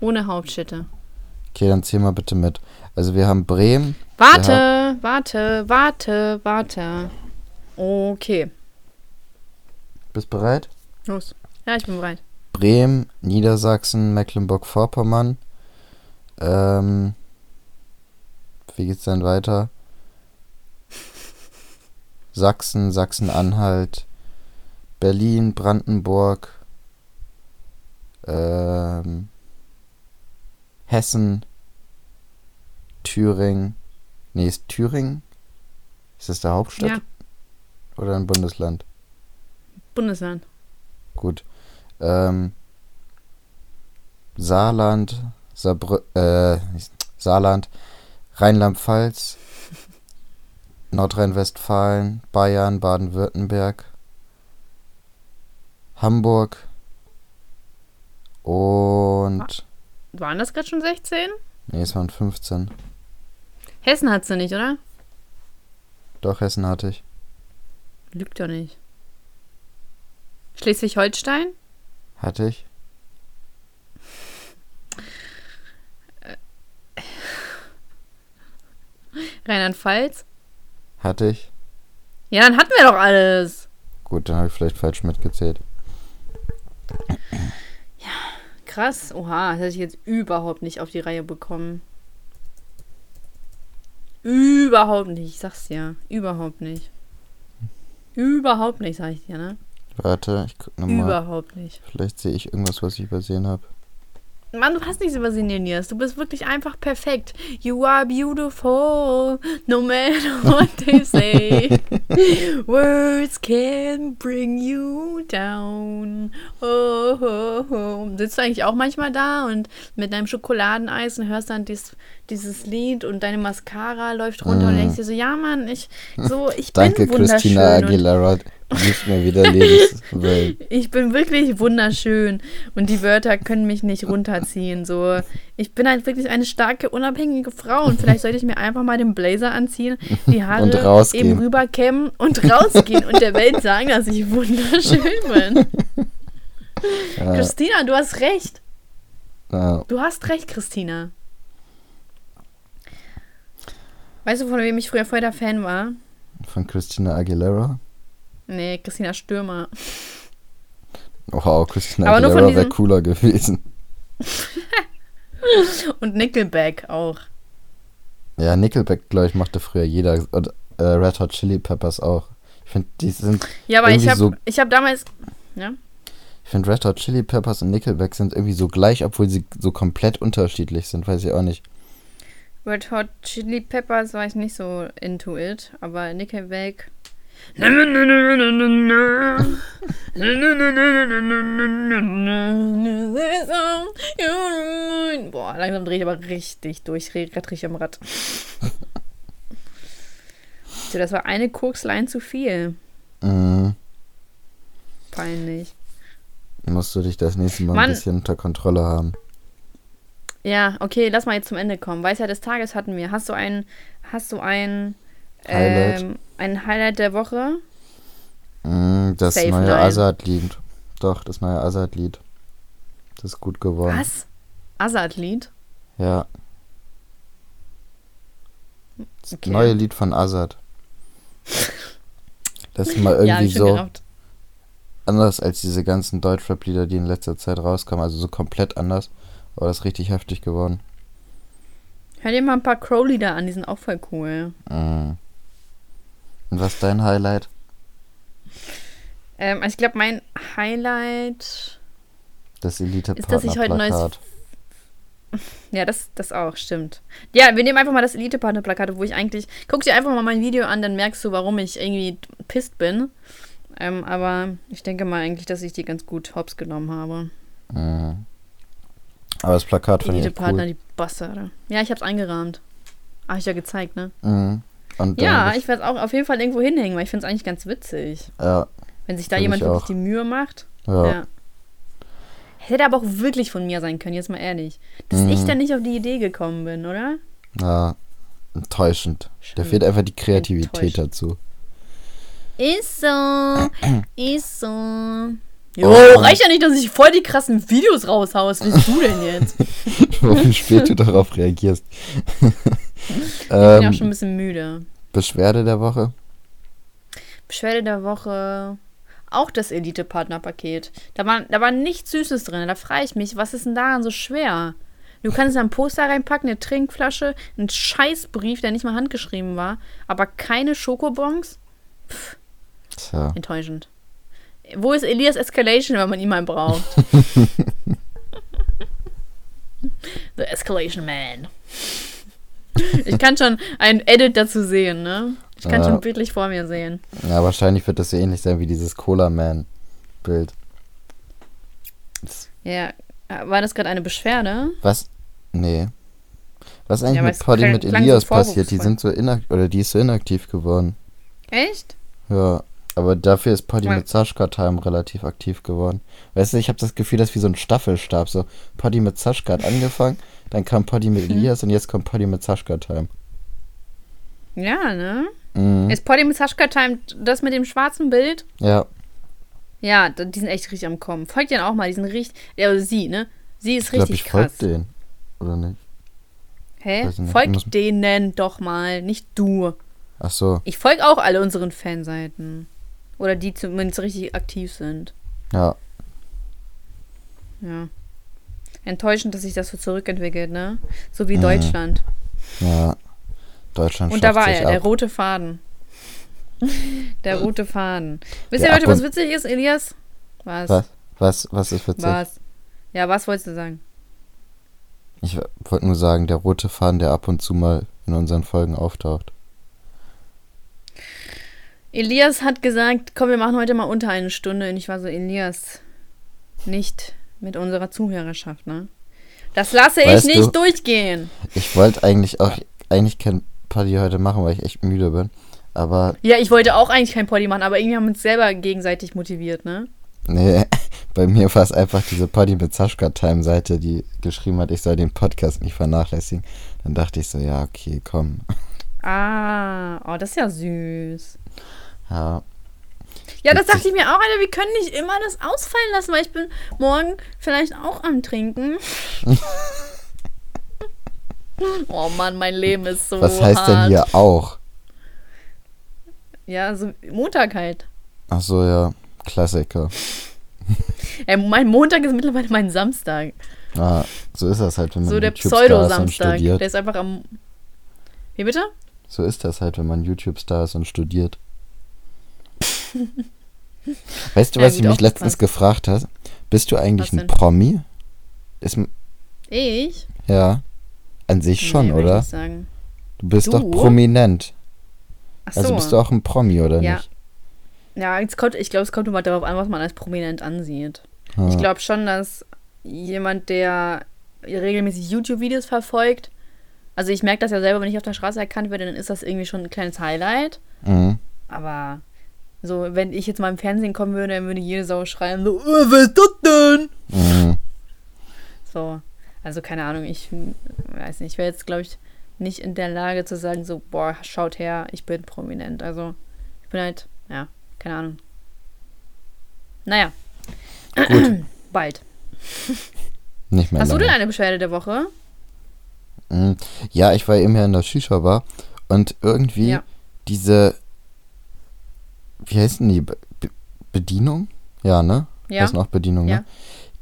Ohne Hauptstädte. Okay, dann zähl mal bitte mit. Also wir haben Bremen. Warte, warte, warte, warte. Okay. Bist bereit? Los. Ja, ich bin bereit. Bremen, Niedersachsen, Mecklenburg-Vorpommern. Ähm, wie geht's dann weiter? Sachsen, Sachsen-Anhalt, Berlin, Brandenburg, ähm, Hessen, Thüringen. Nee, ist Thüringen? Ist das der Hauptstadt Ja, oder ein Bundesland? Bundesland. Gut. Ähm, Saarland, Saarbrü äh, Saarland, Rheinland-Pfalz, Nordrhein-Westfalen, Bayern, Baden-Württemberg, Hamburg und. Waren das gerade schon 16? Nee, es waren 15. Hessen hat sie nicht, oder? Doch, Hessen hatte ich. Lügt doch nicht. Schleswig-Holstein? Hatte ich. Rheinland-Pfalz? Hatte ich. Ja, dann hatten wir doch alles. Gut, dann habe ich vielleicht falsch mitgezählt. Krass. Oha, das hätte ich jetzt überhaupt nicht auf die Reihe bekommen. Überhaupt nicht. Ich sag's dir. Überhaupt nicht. Überhaupt nicht, sag ich dir, ne? Warte, ich guck nochmal. Überhaupt nicht. Vielleicht sehe ich irgendwas, was ich übersehen habe. Mann, du hast nichts übersehen, Nils. Du bist wirklich einfach perfekt. You are beautiful, no matter what they say. Words can bring you down. Oh, oh, oh. Sitzt du eigentlich auch manchmal da und mit deinem Schokoladeneis und hörst dann dies, dieses Lied und deine Mascara läuft runter und Mm. denkst dir so, ja Mann, ich, so, ich Danke, bin wunderschön. Christina und Aguilera. Du gibst mir wieder Lebenswelt. ich bin wirklich wunderschön und die Wörter können mich nicht runterziehen. So, ich bin halt wirklich eine starke, unabhängige Frau und vielleicht sollte ich mir einfach mal den Blazer anziehen, die Haare eben rüberkämmen und rausgehen und der Welt sagen, dass ich wunderschön bin. Ja, Christina, du hast recht. ja. Du hast recht, Christina. Weißt du, von wem ich früher voll der Fan war? Von Christina Aguilera. Nee, Christina Stürmer. Wow, Christina Aber Aguilera wäre cooler gewesen. Und Nickelback auch. Ja, Nickelback, glaube ich, mochte früher jeder. Und äh, Red Hot Chili Peppers auch. Ich finde, die sind. Ja, aber ich habe so- ich hab damals. Ja? Ich finde, Red Hot Chili Peppers und Nickelback sind irgendwie so gleich, obwohl sie so komplett unterschiedlich sind. Weiß ich auch nicht. Red Hot Chili Peppers war ich nicht so into it, aber Nickelback. Boah, langsam drehe ich aber richtig durch. Ich drehe grad richtig am Rad. So, das war eine Kokslein zu viel. Mhm. Peinlich. Musst du dich das nächste Mal Mann. ein bisschen unter Kontrolle haben. Ja, okay, lass mal jetzt zum Ende kommen. Weisheit des Tages hatten wir. Hast du ein, hast du ein, Highlight? ähm, ein Highlight der Woche? Mhm, das Safe neue. Azad-Lied. Doch, das neue Azad-Lied. Das ist gut geworden. Was? Azad-Lied? Ja. Das Okay. neue Lied von Azad. Das ist mal ja, irgendwie schon so gerafft. anders als diese ganzen Deutschrap-Lieder, die in letzter Zeit rauskamen. Also so komplett anders. Aber das ist richtig heftig geworden. Hör dir mal ein paar Crow-Lieder an, die sind auch voll cool. Mhm. Und was ist dein Highlight? Ähm, also ich glaube, mein Highlight. Das Ist, dass ich heute ein neues-. Ja, das, das auch, stimmt. Ja, wir nehmen einfach mal das Elite-Partner-Plakat, wo ich eigentlich. Guck dir einfach mal mein Video an, dann merkst du, warum ich irgendwie pisst bin. Ähm, aber ich denke mal eigentlich, dass ich die ganz gut hops genommen habe. Mhm. Aber das Plakat finde ich cool. die Bastarde. Ja, ich hab's eingerahmt. Hab ich ja gezeigt, ne? Mhm. Ja, ich werde es auch auf jeden Fall irgendwo hinhängen, weil ich finde es eigentlich ganz witzig. ja, Wenn sich da jemand ich wirklich die Mühe macht. ja. Ja. Hätte aber auch wirklich von mir sein können, jetzt mal ehrlich. Dass Mhm. ich da nicht auf die Idee gekommen bin, oder? Ja, enttäuschend. Da Schön. fehlt einfach die Kreativität dazu. Ist so. ist so. Jo, Oh. reicht ja nicht, dass ich voll die krassen Videos raushaue. Was willst du denn jetzt? wie spät du darauf reagierst. Ich bin auch ähm, schon ein bisschen müde. Beschwerde der Woche. Beschwerde der Woche. Auch das Elite-Partner-Paket. Da war, da war nichts Süßes drin. Da frage ich mich, was ist denn daran so schwer? Du kannst ein Poster reinpacken, eine Trinkflasche, einen Scheißbrief, der nicht mal handgeschrieben war, aber keine Schokobons? Tja. Enttäuschend. Wo ist Elias Escalation, wenn man ihn mal braucht? The Escalation Man. Ich kann schon einen Edit dazu sehen, ne? Ich kann Ja. schon bildlich vor mir sehen. Ja, wahrscheinlich wird das so ähnlich sein wie dieses Cola-Man-Bild. Das- Ja, war das gerade eine Beschwerde? Was? Nee. Was ist eigentlich Ja, mit klang- mit so Elias passiert? Die sind so inaktiv, oder die ist so inaktiv geworden. Echt? Ja, aber dafür ist Poddy Ja. mit Sascha Time relativ aktiv geworden. Weißt du, ich habe das Gefühl, das ist wie so ein Staffelstab. So, Poddy mit Sascha hat angefangen, dann kam Poddy mit Mhm. Elias und jetzt kommt Poddy mit Sascha Time. Ja, ne? Mhm. Ist Potty mit Sascha Time das mit dem schwarzen Bild? Ja, Ja, die sind echt richtig am Kommen. Folgt denen auch mal, die sind richtig. Ja, also sie, ne? Sie ist ich richtig ich krass. denen. Oder nicht? Hä? Nicht. Folgt denen doch mal, nicht du. Ach so, Ich folge auch alle unseren Fanseiten. Oder die zumindest richtig aktiv sind. ja. Ja. Enttäuschend, dass sich das so zurückentwickelt, ne? So wie Mhm. Deutschland. Ja. Deutschland Und da war er, der ab. rote Faden. Der rote Faden. Wisst Der ihr, Leute, ab was witzig ist, Elias? Was? Was? Was, was ist witzig? Was? Ja, was wolltest du sagen? Ich wollte nur sagen, der rote Faden, der ab und zu mal in unseren Folgen auftaucht. Elias hat gesagt, komm, wir machen heute mal unter eine Stunde. Und ich war so, Elias, nicht mit unserer Zuhörerschaft, ne? Das lasse Weißt ich du- nicht durchgehen. Ich wollte eigentlich auch, eigentlich kein Party heute machen, weil ich echt müde bin. Aber Ja, ich wollte auch eigentlich kein Poddy machen, aber irgendwie haben wir uns selber gegenseitig motiviert, ne? nee, bei mir war es einfach diese Party mit Sascha Time Seite, die geschrieben hat, ich soll den Podcast nicht vernachlässigen. Dann dachte ich so, ja, okay, komm. Ah, oh, das ist ja süß. Ja, Ja, das dachte ich mir auch, Alter, wir können nicht immer das ausfallen lassen, weil ich bin morgen vielleicht auch am Trinken. oh Mann, mein Leben ist so was heißt denn hart. hier auch? Ja, so Montag halt. Ach so, ja, Klassiker. Ey, mein Montag ist mittlerweile mein Samstag. Ah, so ist das halt, wenn man So der YouTube-Star ist und Pseudo-Samstag. studiert. Der ist einfach am. Wie bitte? So ist das halt, wenn man YouTube-Star ist und studiert. Weißt du, Ja, was ich gut mich letztens aufgepasst. gefragt habe? Bist du eigentlich Was ein? Promi? Ist, Ich? ja, an sich schon, Nee, ich oder? nicht sagen. Du bist Du? doch prominent. Ach so. Also bist du auch ein Promi, oder Ja. nicht? Ja, kommt, ich glaube, es kommt immer darauf an, was man als prominent ansieht. Ja. Ich glaube schon, dass jemand, der regelmäßig YouTube-Videos verfolgt, also ich merke das ja selber, wenn ich auf der Straße erkannt werde, dann ist das irgendwie schon ein kleines Highlight. Mhm. Aber so, wenn ich jetzt mal im Fernsehen kommen würde, dann würde jede Sau schreien, so, oh, was ist das denn? Mhm. So, also keine Ahnung, ich weiß nicht, ich wäre jetzt, glaube ich, nicht in der Lage zu sagen, so, boah, schaut her, ich bin prominent. Also, ich bin halt, ja, keine Ahnung. Naja. Bald. Nicht mehr Hast du lange. denn eine Beschwerde der Woche? Mhm. Ja, ich war eben ja in der Shisha-Bar und irgendwie Ja. diese, wie heißt denn die? Be Be Bedienung? Ja, ne? Ja. Heißt noch Bedienung, Ja. ne?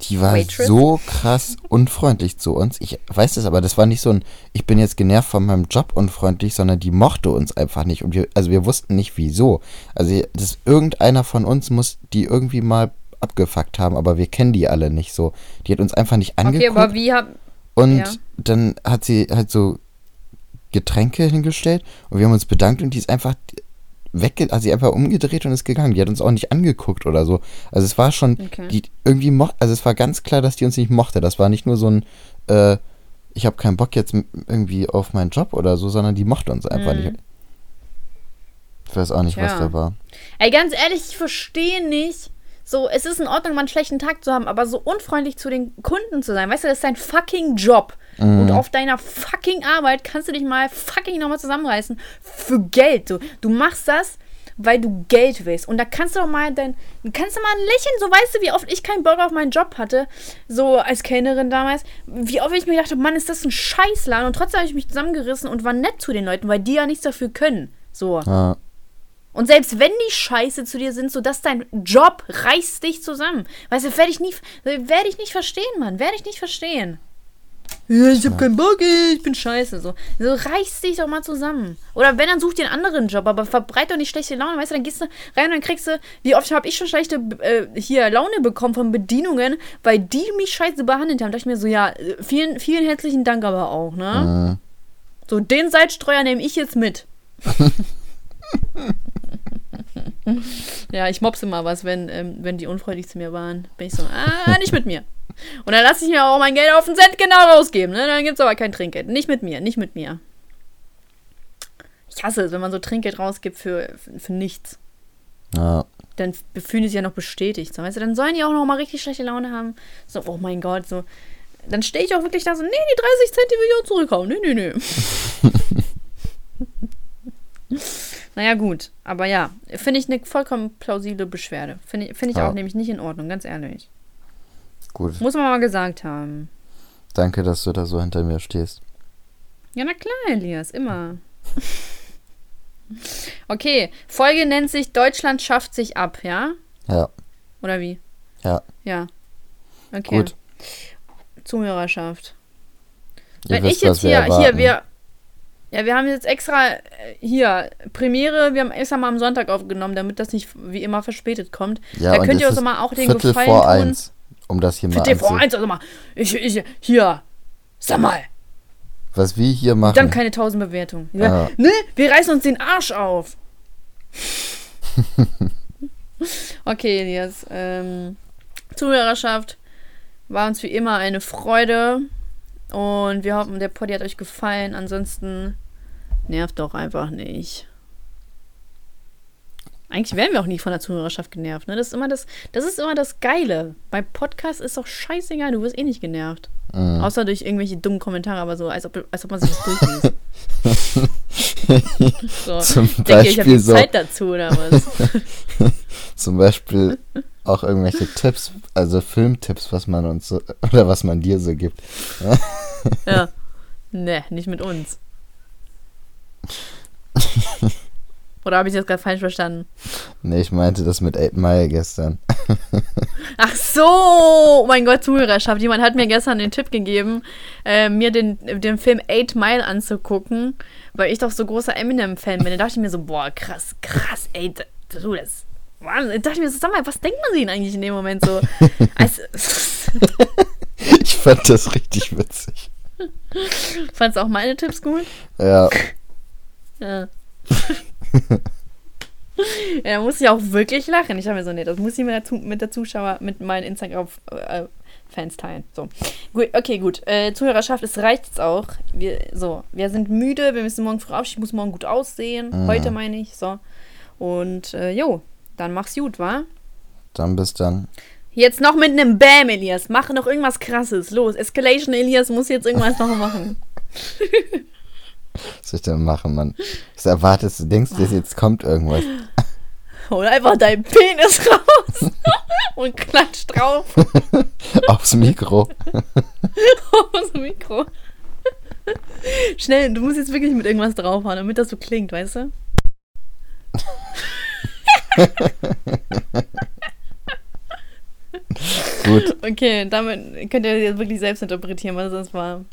Die war Waitress? so krass unfreundlich zu uns. Ich weiß es aber, das war nicht so ein, ich bin jetzt genervt von meinem Job unfreundlich, sondern die mochte uns einfach nicht. Und wir, also wir wussten nicht wieso. Also das, irgendeiner von uns muss die irgendwie mal abgefuckt haben, aber wir kennen die alle nicht so. Die hat uns einfach nicht angeguckt. Okay, aber wie hab. Und Ja. dann hat sie halt so Getränke hingestellt und wir haben uns bedankt und die ist einfach wegge also sie einfach umgedreht und ist gegangen. Die hat uns auch nicht angeguckt oder so. Also es war schon, Okay. die irgendwie mochte, also es war ganz klar, dass die uns nicht mochte. Das war nicht nur so ein, äh, ich habe keinen Bock jetzt irgendwie auf meinen Job oder so, sondern die mochte uns einfach Mhm. nicht. Ich weiß auch nicht, was Ja. da war. Ey, ganz ehrlich, ich verstehe nicht. So, es ist in Ordnung, mal einen schlechten Tag zu haben, aber so unfreundlich zu den Kunden zu sein. Weißt du, das ist dein fucking Job. Mhm. Und auf deiner fucking Arbeit kannst du dich mal fucking nochmal zusammenreißen für Geld. Du, du machst das, weil du Geld willst. Und da kannst du doch mal dein, kannst du mal lächeln, so weißt du, wie oft ich keinen Bock auf meinen Job hatte, so als Kellnerin damals, wie oft ich mir dachte, Mann, ist das ein Scheißladen und trotzdem habe ich mich zusammengerissen und war nett zu den Leuten, weil die ja nichts dafür können. So. Ja. Und selbst wenn die scheiße zu dir sind, so dass dein Job reißt dich zusammen. Weißt du, werde ich nie, werde ich nicht verstehen, Mann. Werde ich nicht verstehen. Ja, ich hab keinen Bock, ich bin scheiße. So. so reiß dich doch mal zusammen. Oder wenn, dann such dir einen anderen Job, aber verbreit doch nicht schlechte Laune. Weißt du, dann gehst du rein und dann kriegst du, wie oft habe ich schon schlechte äh, hier Laune bekommen von Bedienungen, weil die mich scheiße behandelt haben. Da dachte ich mir so, ja, vielen, vielen herzlichen Dank aber auch, ne? Mhm. So, den Salzstreuer nehme ich jetzt mit. ja, ich mobse immer was, wenn, ähm, wenn die unfreundlich zu mir waren. Bin ich so, ah, nicht mit mir. Und dann lasse ich mir auch mein Geld auf den Cent genau rausgeben. Ne? Dann gibt es aber kein Trinkgeld. Nicht mit mir, nicht mit mir. Ich hasse es, wenn man so Trinkgeld rausgibt für, für, für nichts. Ja. Dann fühlen die sich ja noch bestätigt. So, weißt du, dann sollen die auch noch mal richtig schlechte Laune haben. So, oh mein Gott, so. Dann stehe ich auch wirklich da so, nee, die 30 Cent, die will ich auch zurückhauen. Nee, nee, nee. naja, gut. Aber ja, finde ich eine vollkommen plausible Beschwerde. Finde ich, find ich Ja. auch nämlich nicht in Ordnung, ganz ehrlich. Gut. Muss man mal gesagt haben. Danke, dass du da so hinter mir stehst. Ja, na klar, Elias, immer. okay, Folge nennt sich Deutschland schafft sich ab, ja? Ja. Oder wie? Ja. Ja. Okay. Gut. Zuhörerschaft. Ihr Wenn wisst, ich jetzt hier, erwarten. hier, wir. Ja, wir haben jetzt extra äh, hier Premiere, wir haben extra mal am Sonntag aufgenommen, damit das nicht wie immer verspätet kommt. ja, da könnt ihr uns mal auch den Viertel Gefallen vor tun. eins, um das hier mal vor anzu- eins, also mal. Ich, ich, hier. Sag mal. Was wir hier machen. Dann keine 1000 Bewertungen. Ja, Ah. Ne? Wir reißen uns den Arsch auf. okay, Elias. Ähm, Zuhörerschaft war uns wie immer eine Freude. Und wir hoffen, der Poddy hat euch gefallen. Ansonsten nervt doch einfach nicht. Eigentlich werden wir auch nie von der Zuhörerschaft genervt, ne? Das ist immer das, das ist immer das Geile. Bei Podcasts ist doch scheißegal, du wirst eh nicht genervt. Mhm. Außer durch irgendwelche dummen Kommentare, aber so, als ob, als ob man sich das durchliest. so. Zum Ich denke, ich habe Beispiel die so, Zeit dazu, oder was? zum Beispiel auch irgendwelche Tipps, also Filmtipps, was man uns so, oder was man dir so gibt. ja. Ne, nicht mit uns. Oder habe ich das gerade falsch verstanden? Nee, ich meinte das mit 8 Mile gestern. Ach so, oh mein Gott, Zuhörerschaft. Jemand hat mir gestern den Tipp gegeben, äh, mir den, den Film Eight Mile anzugucken, weil ich doch so großer Eminem-Fan bin. Da dachte ich mir so, boah, krass, krass, ey, du, das Wahnsinn. Da dachte ich mir so, sag mal, was denkt man sich denn eigentlich in dem Moment so? Also, Ich fand das richtig witzig. fandst du auch meine Tipps gut? Ja, Ja. ja, da muss ich auch wirklich lachen. Ich habe mir so, nee, das muss ich mit der, mit der Zuschauer, mit meinen Instagram-Fans teilen. So. Gut, okay, gut. Äh, Zuhörerschaft, es reicht jetzt auch. Wir, so, wir sind müde, wir müssen morgen früh aufstehen, ich muss morgen gut aussehen. Mhm. Heute meine ich, so. Und, äh, jo, dann mach's gut, wa? dann bis dann. Jetzt noch mit einem Bam, Elias. Mach noch irgendwas krasses. Los, Escalation, Elias muss jetzt irgendwas noch machen. Was soll ich denn machen, Mann? Was erwartest du? Denkst du, jetzt kommt irgendwas? Hol einfach deinen Penis raus und klatsch drauf. Aufs Mikro. dem Mikro. Schnell, du musst jetzt wirklich mit irgendwas draufhauen, damit das so klingt, weißt du? Gut, Okay, damit könnt ihr jetzt wirklich selbst interpretieren, was das war.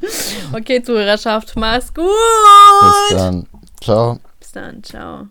Okay, Zuhörerschaft, mach's gut. bis dann. Ciao. Bis dann, ciao.